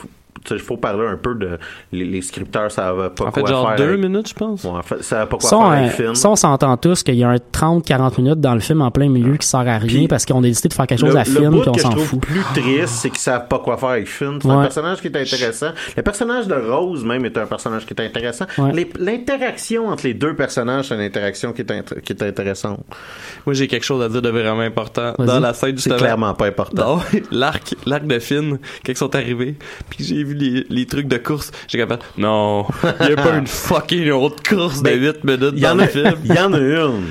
sais, faut parler un peu de les, les scripteurs, ça va pas En quoi fait, genre faire. deux avec- minutes, je pense. Ouais, en fait, ça va pas quoi Ça, faire on, avec le euh, film. ça, on s'entend tous qu'il y a un 30-40 minutes dans le film en plein milieu qui sert à rien Puis, parce qu'on a décidé de faire quelque chose le, à le film puis on s'en fout. plus triste, c'est qu'ils savent pas quoi faire avec Finn. C'est un personnage qui est intéressant. Le personnage de Rose, même, est un personnage qui est intéressant. Ouais. L'interaction entre les deux personnages, c'est une interaction qui est, int- qui est intéressante. Moi, j'ai quelque chose à dire de vraiment important. Dans la scène, C'est clairement pas important. <laughs> L'arc, l'arc de Finn, quand ils sont arrivés, puis j'ai vu les, les trucs de course, j'ai capable, non, <laughs> il y a pas une fucking autre course de Ben, 8 minutes Il y, dans en le a, film. il <laughs> y en a une.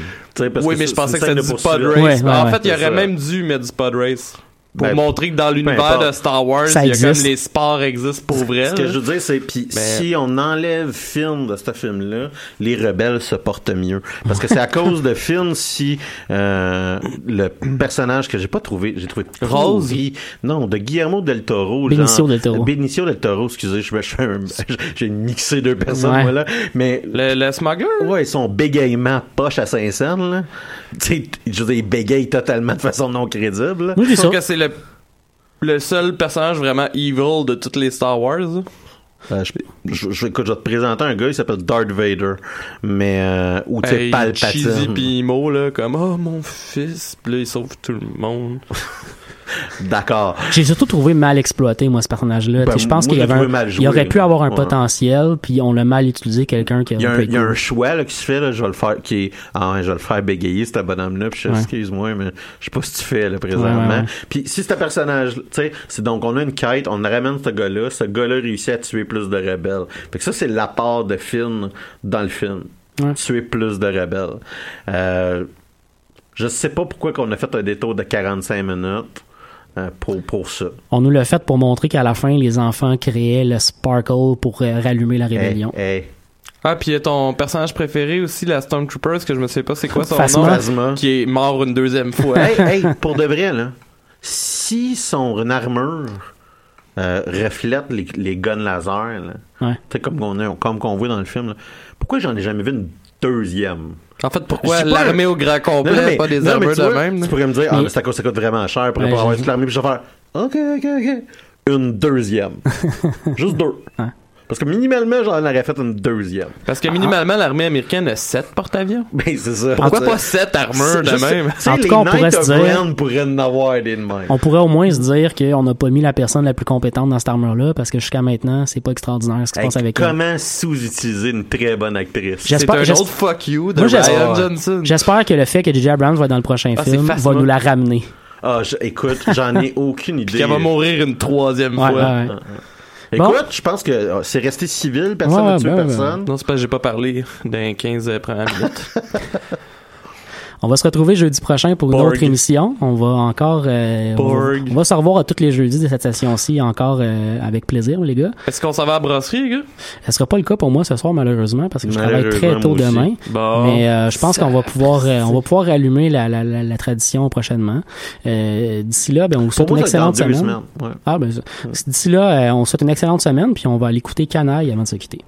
Parce oui, que mais je pensais que c'était du pod race. Ouais, ouais, en ouais. fait, il aurait ça. même dû mettre du pod race. Pour Ben, montrer que dans l'univers de Star Wars, il y a comme les sports existent pour vrai. Ce que je veux dire, c'est puis si on enlève Finn de ce film-là, les rebelles se portent mieux. Parce que c'est à cause de Finn si euh, le personnage que j'ai pas trouvé, j'ai trouvé Rose? pourri. non, de Guillermo del Toro, Benicio genre- del Toro. Benicio del Toro, excusez, je, je, fais un- <laughs> j'ai mixé deux personnes, Ouais. voilà. Mais Le, le smuggler? Ouais, son bégayement poche à Saint-Saëns, là. Tu sais, je veux dire, il bégaye totalement de façon non crédible. là. Oui, c'est Je trouve ça. que c'est le, le seul personnage vraiment evil de toutes les Star Wars. Euh, je, je, je- écoute, je vais te présenter un gars, il s'appelle Darth Vader. Mais, euh, ou tu sais, Hey, Palpatine. cheesy pis là, comme, oh, mon fils, pis là, il sauve tout le monde. <laughs> <laughs> D'accord. J'ai surtout trouvé mal exploité, moi, ce personnage-là. Ben, je pense qu'il y avait un- joué. il aurait pu avoir un Ouais. potentiel, puis on l'a mal utilisé quelqu'un qui Il y, a un, il y a un choix là, qui se fait, là, je vais le faire, qui est, ah je vais le faire bégayer, ce bonhomme-là, puis je Ouais. excuse-moi, mais je sais pas si tu fais, là, présentement. Puis si c'est un personnage, tu sais, c'est donc, on a une quête, on ramène ce gars-là, ce gars-là réussit à tuer plus de rebelles. Fait que ça, c'est l'apport de Finn dans le film. Ouais. Tuer plus de rebelles. Euh, je sais pas pourquoi qu'on a fait un détour de 45 minutes. Euh, pour, pour ça. On nous l'a fait pour montrer qu'à la fin, les enfants créaient le sparkle pour euh, rallumer la rébellion. Hey, hey. Ah, pis il y a ton personnage préféré aussi, la Stormtroopers, que je me sais pas c'est quoi son Phasma. nom. Phasma. Qui est mort une deuxième fois. hey, hey, pour de vrai, là, si son armure euh, reflète les, les guns laser, là, Ouais. tu sais, comme qu'on a- comme qu'on voit dans le film, là, pourquoi j'en ai jamais vu une deuxième? En fait, pourquoi l'armée au grand complet, Non, mais- pas des armures de même? Tu pourrais me dire, ah, Mais- ça coûte, ça coûte vraiment cher pour Ouais, avoir toute l'armée, puis je vais faire, ok, ok, ok. Une deuxième. <laughs> Juste deux. Parce que minimalement, j'en aurais fait une deuxième. Parce que minimalement, l'armée américaine a 7 porte-avions. <laughs> Ben, c'est ça. Pourquoi pas 7 armures de même? En tout cas, on pourrait se dire- Ren pourraient en avoir des de même. On pourrait au moins se dire qu'on n'a pas mis la personne la plus compétente dans cette armure-là parce que jusqu'à maintenant, c'est pas extraordinaire ce qui se passe avec elle. comment sous-utiliser une très bonne actrice? C'est J'espère- un autre fuck you de Moi, j'espère- Ryan Johnson. J'espère que le fait que J.J. Abrams va être dans le prochain Ah, film va nous la ramener. Ah, je- écoute, j'en ai <laughs> aucune idée. Puis qu'elle va mourir une troisième Ouais, fois. ouais, ouais. Écoute, Bon. je pense que euh, c'est resté civil, personne Ouais, n'a tué ben, ben. personne. Non, c'est parce que j'ai pas parlé dans 15 premières minutes. <laughs> On va se retrouver jeudi prochain pour une Borg. autre émission. On va encore, euh, on, va, Borg. on va se revoir à tous les jeudis de cette session-ci encore euh, avec plaisir, les gars. Est-ce qu'on s'en va à la brasserie, les gars? Ce sera pas le cas pour moi ce soir malheureusement parce que je travaille très tôt demain. Bon. Mais euh, je pense qu'on va pouvoir euh, on va pouvoir allumer la, la, la, la tradition prochainement. Euh, D'ici là, ben on vous souhaite une ça excellente semaine. semaines. Ouais. Ah ben ça- d'ici là, euh, on souhaite une excellente semaine puis on va aller écouter Canaille avant de se quitter.